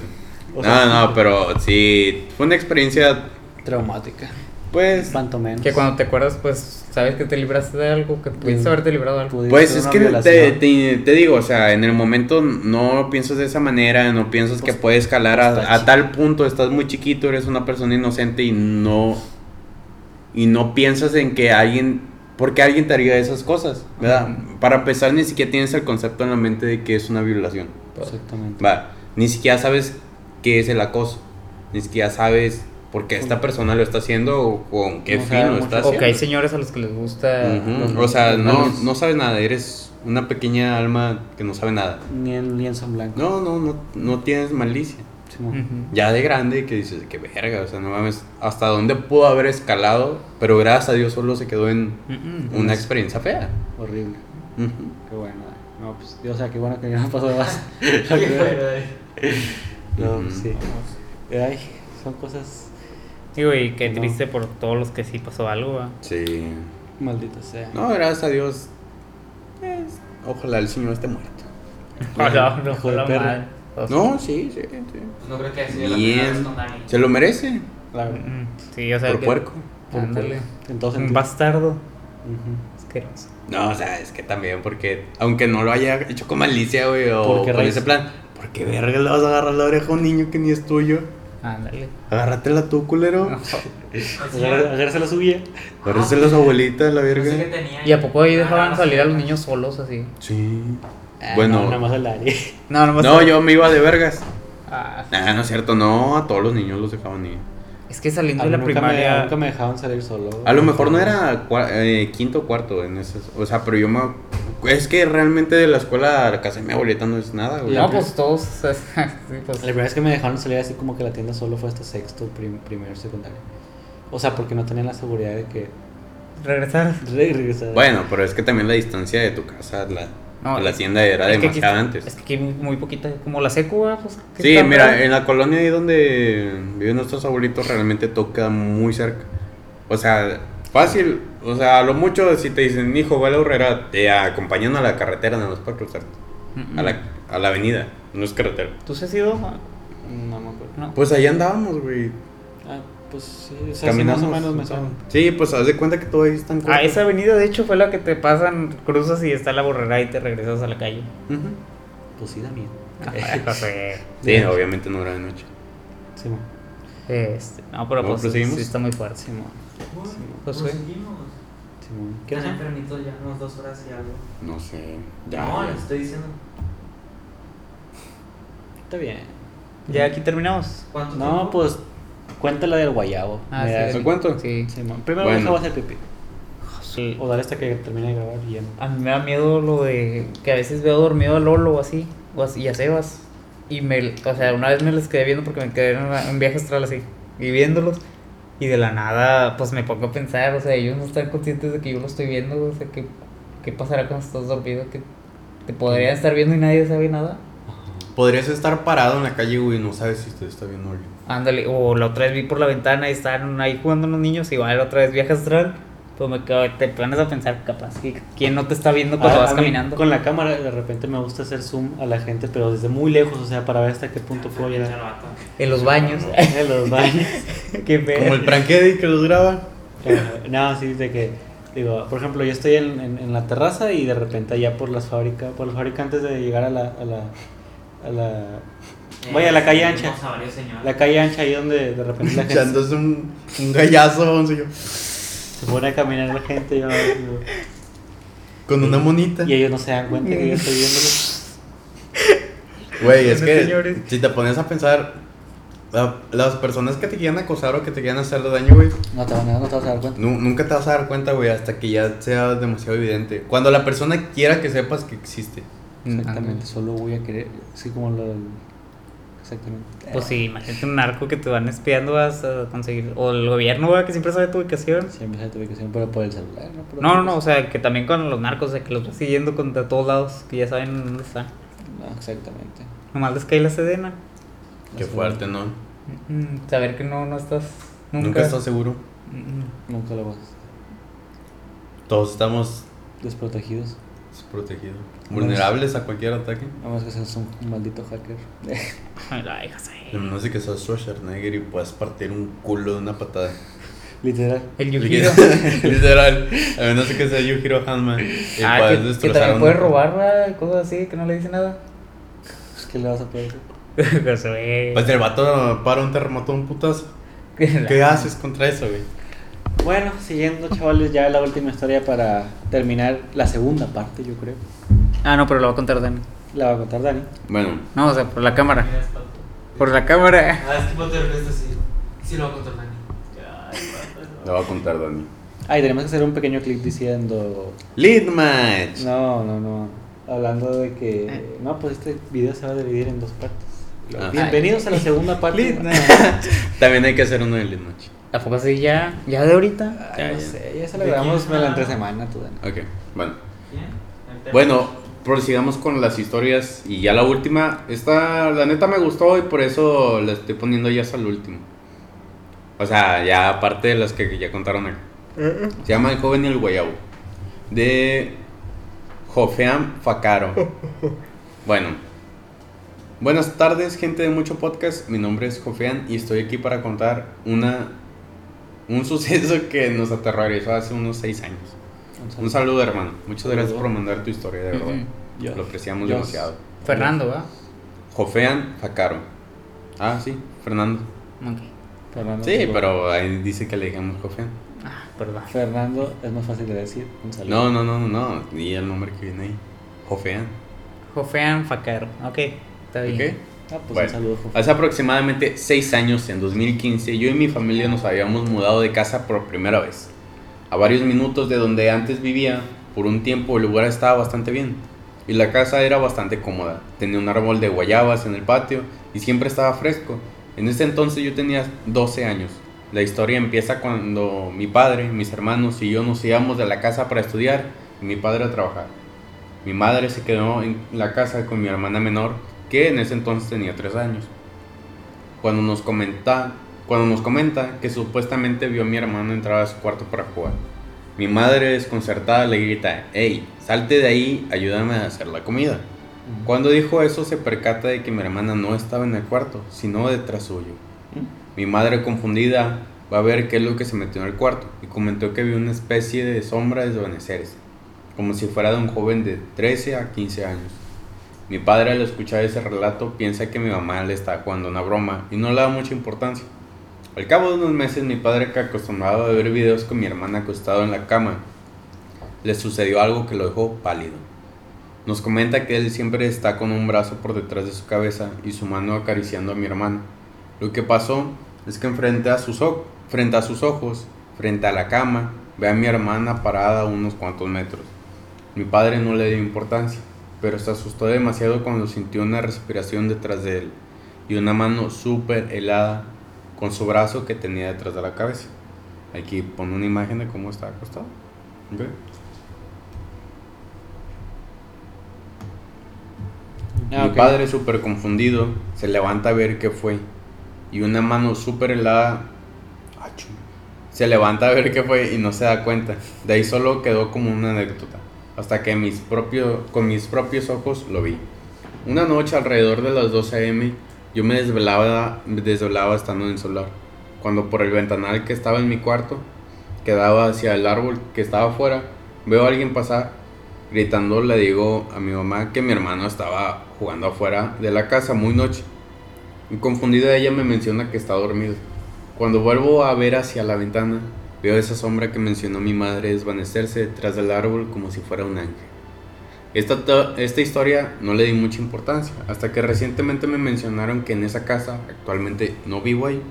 O sea, No, no, pero sí, fue una experiencia Traumática. Pues, Cuanto menos. Que cuando te acuerdas, pues sabes que te libraste de algo, que pudiste Mm. haberte librado de algo. Pues es que te, te, te digo, o sea, en el momento no piensas de esa manera, no piensas que Pues, puedes escalar pues, a, a tal punto, estás muy chiquito, eres una persona inocente y no y no piensas en que alguien, porque alguien te haría esas cosas, ¿verdad? Para empezar, ni siquiera tienes el concepto en la mente de que es una violación. Exactamente. Va, ni siquiera sabes qué es el acoso, ni siquiera sabes por qué esta persona lo está haciendo o con qué No fin lo está O haciendo. que hay señores a los que les gusta. O sea, no, no sabes nada, eres una pequeña alma que no sabe nada. Ni en lienzo en blanco. No, no, no, no tienes malicia. Ya de grande que dices, que verga, o sea, no mames, hasta dónde pudo haber escalado, pero gracias a Dios solo se quedó en una experiencia fea. Horrible. Qué bueno. No, pues, o sea, qué bueno que ya no pasó más. [laughs] [laughs] Qué bueno, eh. no, Ujú. sí. Ay, son cosas Digo, y qué No. triste por todos los que sí pasó algo. ¿va? Sí. malditas sea. No, gracias a Dios. pues, ojalá el señor esté muerto. Ojalá, no, ojalá mal. O sea, No, sí, sí, sí. No creo que haya sido la primera vez Bien. con Dani. Se lo merece. La verdad. mm, Sí, o sea. Por que- puerco. Ándale. En todo Un bastardo. Ujú. Asqueroso. No, o sea, es que también porque, aunque no lo haya hecho con malicia, güey, o ¿Por qué con ese plan, ¿por qué verga le vas a agarrar la oreja a un niño que ni es tuyo? Ándale. Agárratela tú, culero. El Agar- señor- Agárrese la suya. Agárrasela a su abuelita, la no sé verga. tenía. ¿Y a poco ahí Ah, dejaban salir a sí. los niños solos así? Sí. Ah, Bueno. [laughs] no, nada más el área. No, no No, yo me iba de vergas. Ah, Nah, no es cierto, no, a todos los niños los dejaban ir. Es que saliendo A de la me, primaria. nunca me dejaban salir solo. A lo mejor no era eh, quinto o cuarto en ese, o sea, pero yo me es que realmente de la escuela a la casa de mi abuelita no es nada, güey. No, pues todos. [laughs] sí, pues. La primera vez que me dejaron salir así como que la tienda solo fue hasta sexto, prim- primero, secundario. O sea, porque no tenían la seguridad de que Regresar. [laughs] re- regresar. Bueno, pero es que también la distancia de tu casa la, No, la es- tienda era Es que aquí- demasiado antes. Es que aquí muy, muy poquita, como la secu, güey, pues. ¿qué Sí, mira, en la colonia ahí donde viven nuestros abuelitos realmente toca muy cerca. O sea, fácil. O sea, a lo mucho si te dicen, hijo, va a la horrera, te acompañan a la carretera, no los para cruzar. Mm, A la, a la avenida, no es carretera. ¿Tú se has ido? No me acuerdo. No. Pues ahí andábamos, güey. Ah, pues sí, o sea, sí, más Caminamos. o menos me suena. Sí, pues haz de cuenta que todo ahí está en Ah, corto. esa avenida, de hecho, fue la que te pasan, cruzas y está la borrera y te regresas a la calle. Ujú. Pues sí, da miedo. Ay, José. Sí, obviamente no era de noche. Sí. Este, no, pero ¿No pues sí, proseguimos? sí está muy fuerte. Sí. Uy, Pues, ¿cómo sí. Sí. ¿Qué ¿Qué tan no? enfermitos ya? Unos dos horas y algo. No sé. Ya. no, les estoy diciendo. Está bien. Ya aquí terminamos. ¿Cuánto No, tiempo? pues cuéntala del guayabo. Ah, Me sí. ¿Te cuento? Sí. Sí. Primero Bueno. dejaba hacer pipí. Sí. O dar hasta que termine de grabar y ya. A mí me da miedo lo de que a veces veo dormido a Lolo o así, o así, y a Sebas. Y me, o sea, una vez me les quedé viendo porque me quedé en una- en viaje astral así, y viéndolos. Y de la nada, pues me pongo a pensar, o sea, ellos no están conscientes de que yo lo estoy viendo, o sea, ¿qué, qué pasará cuando estás dormido? Que te podrían estar viendo y nadie sabe nada. Podrías estar parado en la calle, güey, y no sabes si te está viendo alguien. Ándale, o la otra vez vi por la ventana y estaban ahí jugando los niños, igual la otra vez viaje astral. Pues me quedo, te pones a pensar, capaz, que quién no te está viendo cuando A- vas a caminando. Con la cámara de repente me gusta hacer zoom a la gente, pero desde muy lejos, o sea, para ver hasta qué punto puedo llegar. En los baños. [laughs] En los baños. [laughs] Qué. Como el prank Eddie que los graba. Ajá. No, sí, de que, digo, por ejemplo, yo estoy en, en, en la terraza y de repente allá por las fábricas, por los fabricantes de llegar a la, a la, a la, Vaya, la calle ancha. A varios señores. la calle ancha, ahí donde de repente la [laughs] gente Echándose un, un gallazo, vamos yo. se pone a caminar la gente yo, Con una monita. y ellos no se dan cuenta que yo estoy viéndolos. Güey, es que señores. si te pones a pensar, la- las personas que te quieran acosar o que te quieran hacer daño, güey, No te, van a- no te vas a dar cuenta. nu- nunca te vas a dar cuenta, güey, hasta que ya sea demasiado evidente. Cuando la persona quiera que sepas que existe. Exactamente, solo voy a querer, así como lo del... Exactamente. Pues sí, imagínate un narco que te van espiando vas a conseguir. O el gobierno, güey, que siempre sabe tu ubicación. Siempre sabe tu ubicación, pero por el celular, ¿no? Por No, no, no, o sea, que también con los narcos, o sea, que los vas siguiendo con de todos lados, que ya saben dónde están. No, exactamente. Nomás les cae la sedena. Qué fuerte, ¿no? Mm, Saber que no, no estás. Nunca, Nunca estás seguro. Mm, Nunca lo vas Todos estamos desprotegidos. protegidos. Vulnerables a cualquier ataque. A menos que seas un maldito hacker. [laughs] Ay, José. A menos de que seas Schwarzenegger y puedas partir un culo de una patada. Literal. El Yujiro. [laughs] Literal. A menos que sea Yujiro Hanma. Y ah, puedes que, que también a puede una- robar, ¿verdad? Cosas así, que no le dice nada. Pues, ¿Qué le vas a hacer? Josué. [laughs] Pues el vato para un terremoto un putazo. [laughs] ¿Qué haces contra eso, güey? Bueno, siguiendo, chavales, ya la última historia para terminar la segunda parte, yo creo. Ah, no, pero lo va a contar Dani. La va a contar Dani. Bueno, No, o sea, por la cámara. Por la cámara. Ah, es que pato de repente así. Sí lo va a contar Dani. Lo va a contar Dani. Ay, tenemos que hacer un pequeño clip diciendo. Lead match. No, no, no. Hablando de que. No, pues este video se va a dividir en dos partes. Ah. Bienvenidos a la segunda parte. Lead [laughs] match. También hay que hacer uno de lead match. ¿A poco así ya? ¿Ya de ahorita? Ay, Ya, no ya. sé, ya se lo ¿De grabamos la entre semana, tú, Dani. Ok, bueno. Bueno, prosigamos con las historias. Y ya la última. Esta, la neta, me gustó y por eso la estoy poniendo ya hasta el último. O sea, ya aparte de las que ya contaron acá. Se llama El joven y el guayabo. De Jofean Facaro. [laughs] Bueno. Buenas tardes, gente de Mucho Podcast. Mi nombre es Jofean y estoy aquí para contar una un [laughs] suceso que nos aterrorizó hace unos seis años. Un saludo, hermano. Muchas Saludo. gracias por mandar tu historia, de verdad. Lo apreciamos demasiado. Fernando, ¿va? Jofean Facaro. Ah, sí, Fernando. Ok. Fernando, Sí, pero ahí dice que le digamos Jofean. Ah, perdón. Fernando es más fácil de decir. Un saludo. No, no, no, no, no. Ni el nombre que viene ahí. Jofean. Jofean Facaro. Ok, está bien. ¿Ok? Ah, pues Bueno, un saludo, Jofe. Hace aproximadamente 6 años, en 2015, yo y mi familia nos habíamos mudado de casa por primera vez. A varios minutos de donde antes vivía, por un tiempo el lugar estaba bastante bien. Y la casa era bastante cómoda. Tenía un árbol de guayabas en el patio y siempre estaba fresco. En ese entonces yo tenía 12 años. La historia empieza cuando mi padre, mis hermanos y yo nos íbamos de la casa para estudiar y mi padre a trabajar. Mi madre se quedó en la casa con mi hermana menor, que en ese entonces tenía 3 años. Cuando nos comenta, cuando nos comenta que supuestamente vio a mi hermano entrar a su cuarto para jugar. Mi madre desconcertada le grita, hey, salte de ahí, ayúdame a hacer la comida. Cuando dijo eso se percata de que mi hermana no estaba en el cuarto, sino detrás suyo. Mi madre confundida va a ver qué es lo que se metió en el cuarto y comentó que vio una especie de sombra desvanecerse, como si fuera de un joven de 13 a 15 años. Mi padre al escuchar ese relato piensa que mi mamá le está jugando una broma y no le da mucha importancia. Al cabo de unos meses mi padre que acostumbraba a ver videos con mi hermana acostado en la cama, le sucedió algo que lo dejó pálido. Nos comenta que él siempre está con un brazo por detrás de su cabeza y su mano acariciando a mi hermana. Lo que pasó es que frente a sus, frente a sus ojos, frente a la cama, ve a mi hermana parada a unos cuantos metros. Mi padre no le dio importancia, pero se asustó demasiado cuando sintió una respiración detrás de él y una mano súper helada con su brazo que tenía detrás de la cabeza. Aquí pone una imagen de cómo está acostado. ¿Ok? Ah, Mi ok. padre, súper confundido, se levanta a ver qué fue. Y una mano súper helada. Achú. Se levanta a ver qué fue y no se da cuenta. De ahí solo quedó como una anécdota. Hasta que mis propio- con mis propios ojos lo vi. Una noche alrededor de las 12 am, yo me desvelaba, me estando en el solar. Cuando por el ventanal que estaba en mi cuarto, que daba hacia el árbol que estaba afuera, veo a alguien pasar gritando le digo a mi mamá que mi hermano estaba jugando afuera de la casa muy noche. Confundida ella me menciona que está dormido. Cuando vuelvo a ver hacia la ventana, veo esa sombra que mencionó mi madre desvanecerse detrás del árbol como si fuera un ángel. Esta, esta historia no le di mucha importancia, hasta que recientemente me mencionaron que en esa casa, actualmente no vivo ahí,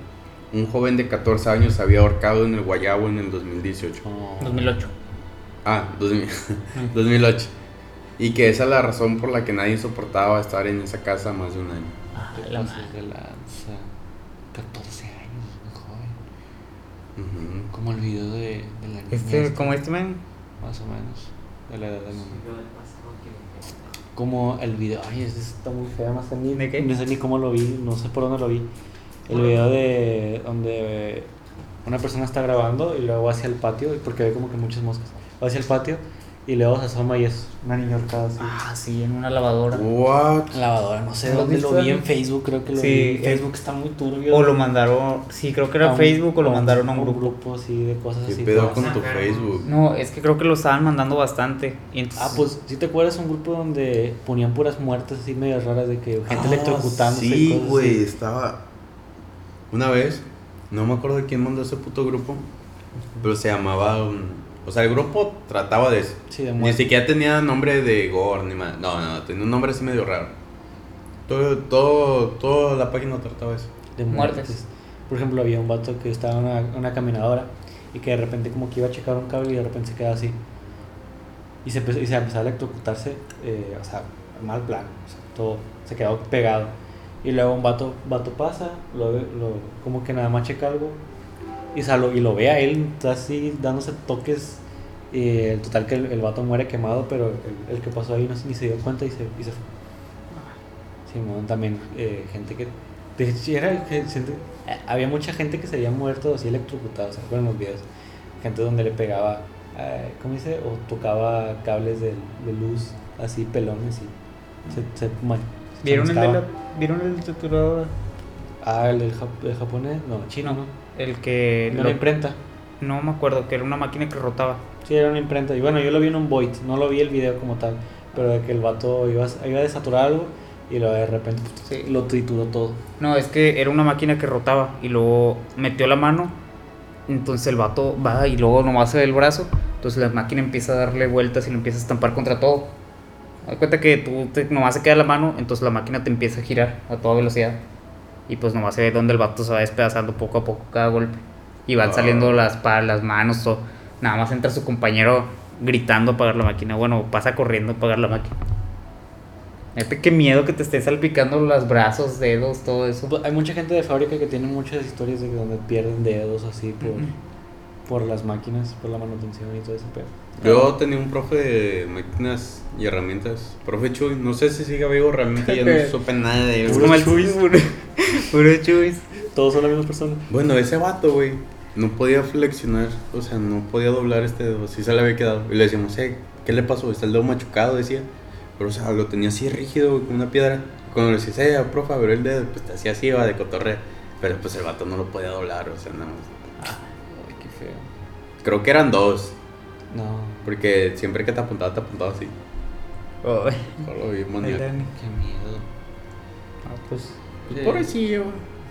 un joven de 14 años se había ahorcado en el Guayabo en el 2018. Oh. 2008. Ah, 2000 2008. [laughs] Y que esa es la razón por la que nadie soportaba estar en esa casa más de un año. Ah, la de lanza. 14 años, muy joven. Ujú. Como el video de, de la niña Este, como este man. Más o menos. De la edad del niño. Yo del pasado que- Como el video. Ay, ese está muy feo. No sé ni, ¿De qué? no sé ni cómo lo vi. No sé por dónde lo vi. El video de donde una persona está grabando y luego va hacia el patio. Porque ve como que muchas moscas. Va hacia el patio Y luego se asoma y es una niña ahorcada así. Ah, sí, en una lavadora. What? Lavadora, no sé ¿Lo has dónde lo vi en Facebook, creo que lo Sí, vi. Facebook está muy turbio. O lo mandaron, sí, creo que era Facebook o lo mandaron a un grupo. así de cosas ¿Qué así. pedo todas. con tu. Facebook? No, es que creo que lo estaban mandando bastante. Y entonces- Ah, pues, si te acuerdas un grupo donde ponían puras muertes así medio raras de que gente Ah, electrocutándose y Sí, cosas güey, estaba. Una vez, no me acuerdo de quién mandó ese puto grupo, pero se llamaba. um, o sea, el grupo trataba de eso. Sí, de Ni muerte. siquiera tenía nombre de gore ni más. No, no, tenía un nombre así medio raro. Todo, todo, toda la página trataba de eso. de Muertes. muertes. Por ejemplo, había un vato que estaba en una, una caminadora y que de repente como que iba a checar un cable y de repente se quedaba así. Y se, empezó, y se empezó a electrocutarse, eh, o sea, mal plan, o sea, todo se quedó pegado. Y luego un vato, vato pasa, lo, lo, como que nada más checa algo y, salo, y lo ve a él, así dándose toques. El total que el, el vato muere quemado, pero el, el que pasó ahí no, ni se dio cuenta y se, y se fue. Simón, también eh, gente que. de hecho, era gente- eh, había mucha gente que se había muerto así electrocutado, ¿se acuerdan los videos? Gente donde le pegaba, eh, ¿cómo dice? O tocaba cables de, de luz, así pelones y se, se, ma- se ¿Vieron el, de la, ¿Vieron el triturador? Ah, el del jap- el japonés, no, chino, ¿no? El que. Era lo- una imprenta. no me acuerdo, que era una máquina que rotaba. Sí, era una imprenta. Y bueno, yo lo vi en un Void, no lo vi el video como tal, pero de que el vato iba, a- iba a desaturar algo y luego de repente Sí. lo trituró todo. No, es que era una máquina que rotaba y luego metió la mano. Entonces el vato va y luego nomás se ve el brazo. Entonces la máquina empieza a darle vueltas y lo empieza a estampar contra todo. Haz cuenta que tú te- nomás se queda la mano, entonces la máquina te empieza a girar a toda velocidad. Y pues nomás se ve donde el vato se va despedazando poco a poco cada golpe. Y van Ah. saliendo las, pa- las manos, todo. Nada más entra su compañero gritando a apagar la máquina. Bueno, pasa corriendo a apagar la máquina. Neta, qué miedo que te estés salpicando los brazos, dedos, todo eso. Pues, Hay mucha gente de fábrica que tiene muchas historias de donde pierden dedos así por, por las máquinas, por la manutención y todo ese pedo. Yo tenía un profe de máquinas y herramientas. Profe Chuy, no sé si sigue vivo, realmente ya no [laughs] supe nada de él. Es como el chuis. [laughs] puro. Todos son las mismas personas. Bueno, ese vato, güey, no podía flexionar, o sea, no podía doblar este dedo, así se le había quedado. Y le decíamos, eh, ¿qué le pasó? Está el dedo machucado, decía. Pero, o sea, lo tenía así rígido, güey, como una piedra. Cuando le decías, eh, profe, a ver el dedo, pues te hacía así, iba de cotorre. Pero pues el vato no lo podía doblar, o sea, nada más. Ay, qué feo. Creo que eran dos, No, porque siempre que te apuntaba, te apuntaba así. Ay, Solo. Dani. qué miedo. Ah, pues, Pues, Sí. pobrecillo.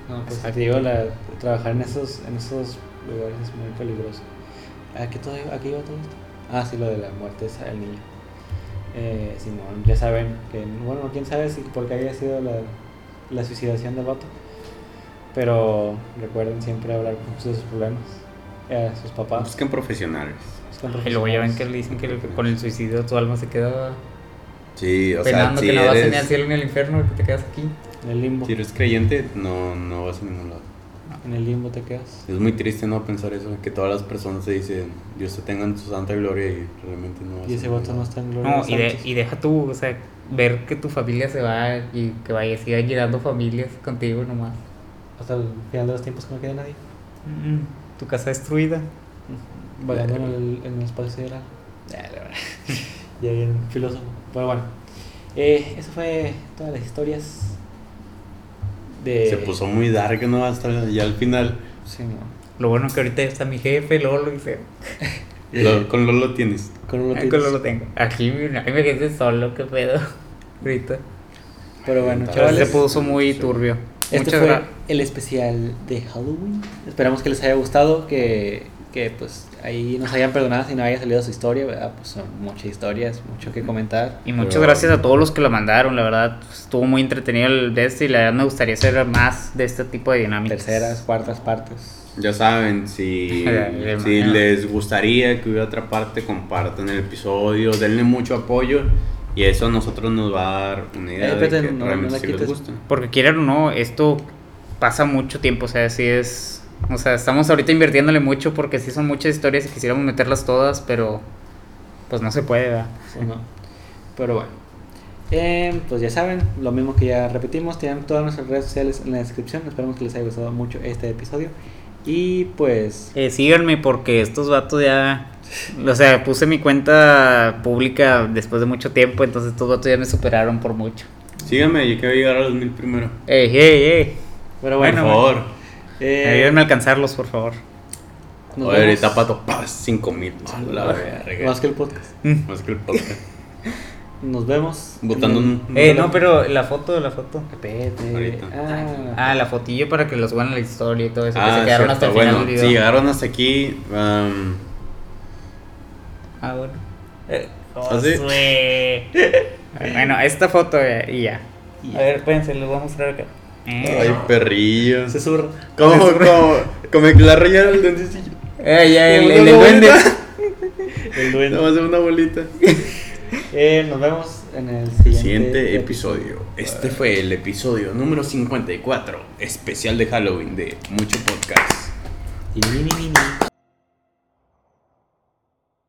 No, pues Exacto. te digo, la, trabajar en esos, en esos lugares es muy peligroso. ¿A qué, todo, ¿A qué iba todo esto? Ah, sí, lo de la muerte del niño. Eh, Simón, ya saben que, bueno, quién sabe si por qué haya sido la, la suicidación del vato. Pero recuerden siempre hablar con sus problemas. Eh, a sus papás. Busquen profesionales. Y luego ya ven que le dicen que con el suicidio tu alma se queda Sí, o sea, penando si que no vas ni al eres, cielo ni al infierno que te quedas aquí. En el limbo. si eres creyente, no, no vas a ningún lado. En el limbo te quedas. Es muy triste no pensar eso, que todas las personas se dicen, Dios te tenga en su santa gloria y realmente no vas Y ese vato no está en gloria. No, y, de- y deja tú, o sea, ver que tu familia se va y que vaya, siga llegando familias contigo nomás. Hasta el final de los tiempos que no quede nadie. Mm, Tu casa destruida. Vagando en el, en el espacio sideral. [laughs] Ya bien filósofo. Pero bueno. Eh, eso fue todas las historias de... Se puso muy dark, ¿no? Hasta ya al final. Sí, no. Lo bueno que ahorita está mi jefe, Lolo, y se... [laughs] Lo- con Lolo tienes. Con un Ah, con Lolo tengo. Aquí, ahí me quedé solo, qué pedo. [laughs] Ahorita. Pero bueno, Entonces, chavales. se puso muy turbio. Este Muchas fue gra- el especial de Halloween. Esperamos que les haya gustado, que, que pues ahí nos hayan perdonado si no haya salido su historia, ¿verdad? Pues son muchas historias, mucho que comentar. Y muchas Pero- gracias a todos los que la mandaron, la verdad estuvo muy entretenido el de este y la verdad me gustaría hacer más de este tipo de dinámicas. Terceras, cuartas partes. Ya saben, si, [laughs] si les gustaría que hubiera otra parte, compartan el episodio, denle mucho apoyo y eso a nosotros nos va a dar una idea Eh, de que no- no realmente la sí les gusta. Porque quieran o no, esto pasa mucho tiempo, o sea, sí es... O sea, estamos ahorita invirtiéndole mucho porque sí son muchas historias y quisiéramos meterlas todas, pero pues no se puede, ¿verdad? ¿o no? Pero bueno. Eh, pues ya saben, lo mismo que ya repetimos, tienen todas nuestras redes sociales en la descripción. Esperamos que les haya gustado mucho este episodio. Y pues, Eh, síganme porque estos vatos ya O sea, puse mi cuenta pública después de mucho tiempo, entonces todos vatos ya me superaron por mucho. Síganme, yo quiero llegar a los mil primero. Ey, ey, ey. Pero Por bueno, favor. Eh, Ayúdenme a alcanzarlos, por favor. nos Oye, vemos. ahorita pato, paz, cinco mil. Más que el podcast. Más que el podcast. [laughs] Nos vemos. Botando un. Eh, no, pero la foto, la foto. Ahorita. Ah, Ah, la fotillo para que los suban a la historia y todo eso. que Ah, se quedaron cierto. hasta el bueno, final del video. si llegaron hasta aquí, um, Ah, bueno. Eh, ¿Ah? Josué. [laughs] bueno, esta foto eh, y ya. Y A ya. ver, espérense, les voy a mostrar acá. Eh, ay, perrillos. se surra. Como, como, como que la raya del dentecillo. eh, ya, el, Como el, el duende. [laughs] El duende. Vamos a hacer una bolita. [laughs] Eh, nos vemos en el siguiente, Siguiente episodio. Este fue el episodio número 54, especial de Halloween de Mucho Podcast. Ni, ni, ni, ni.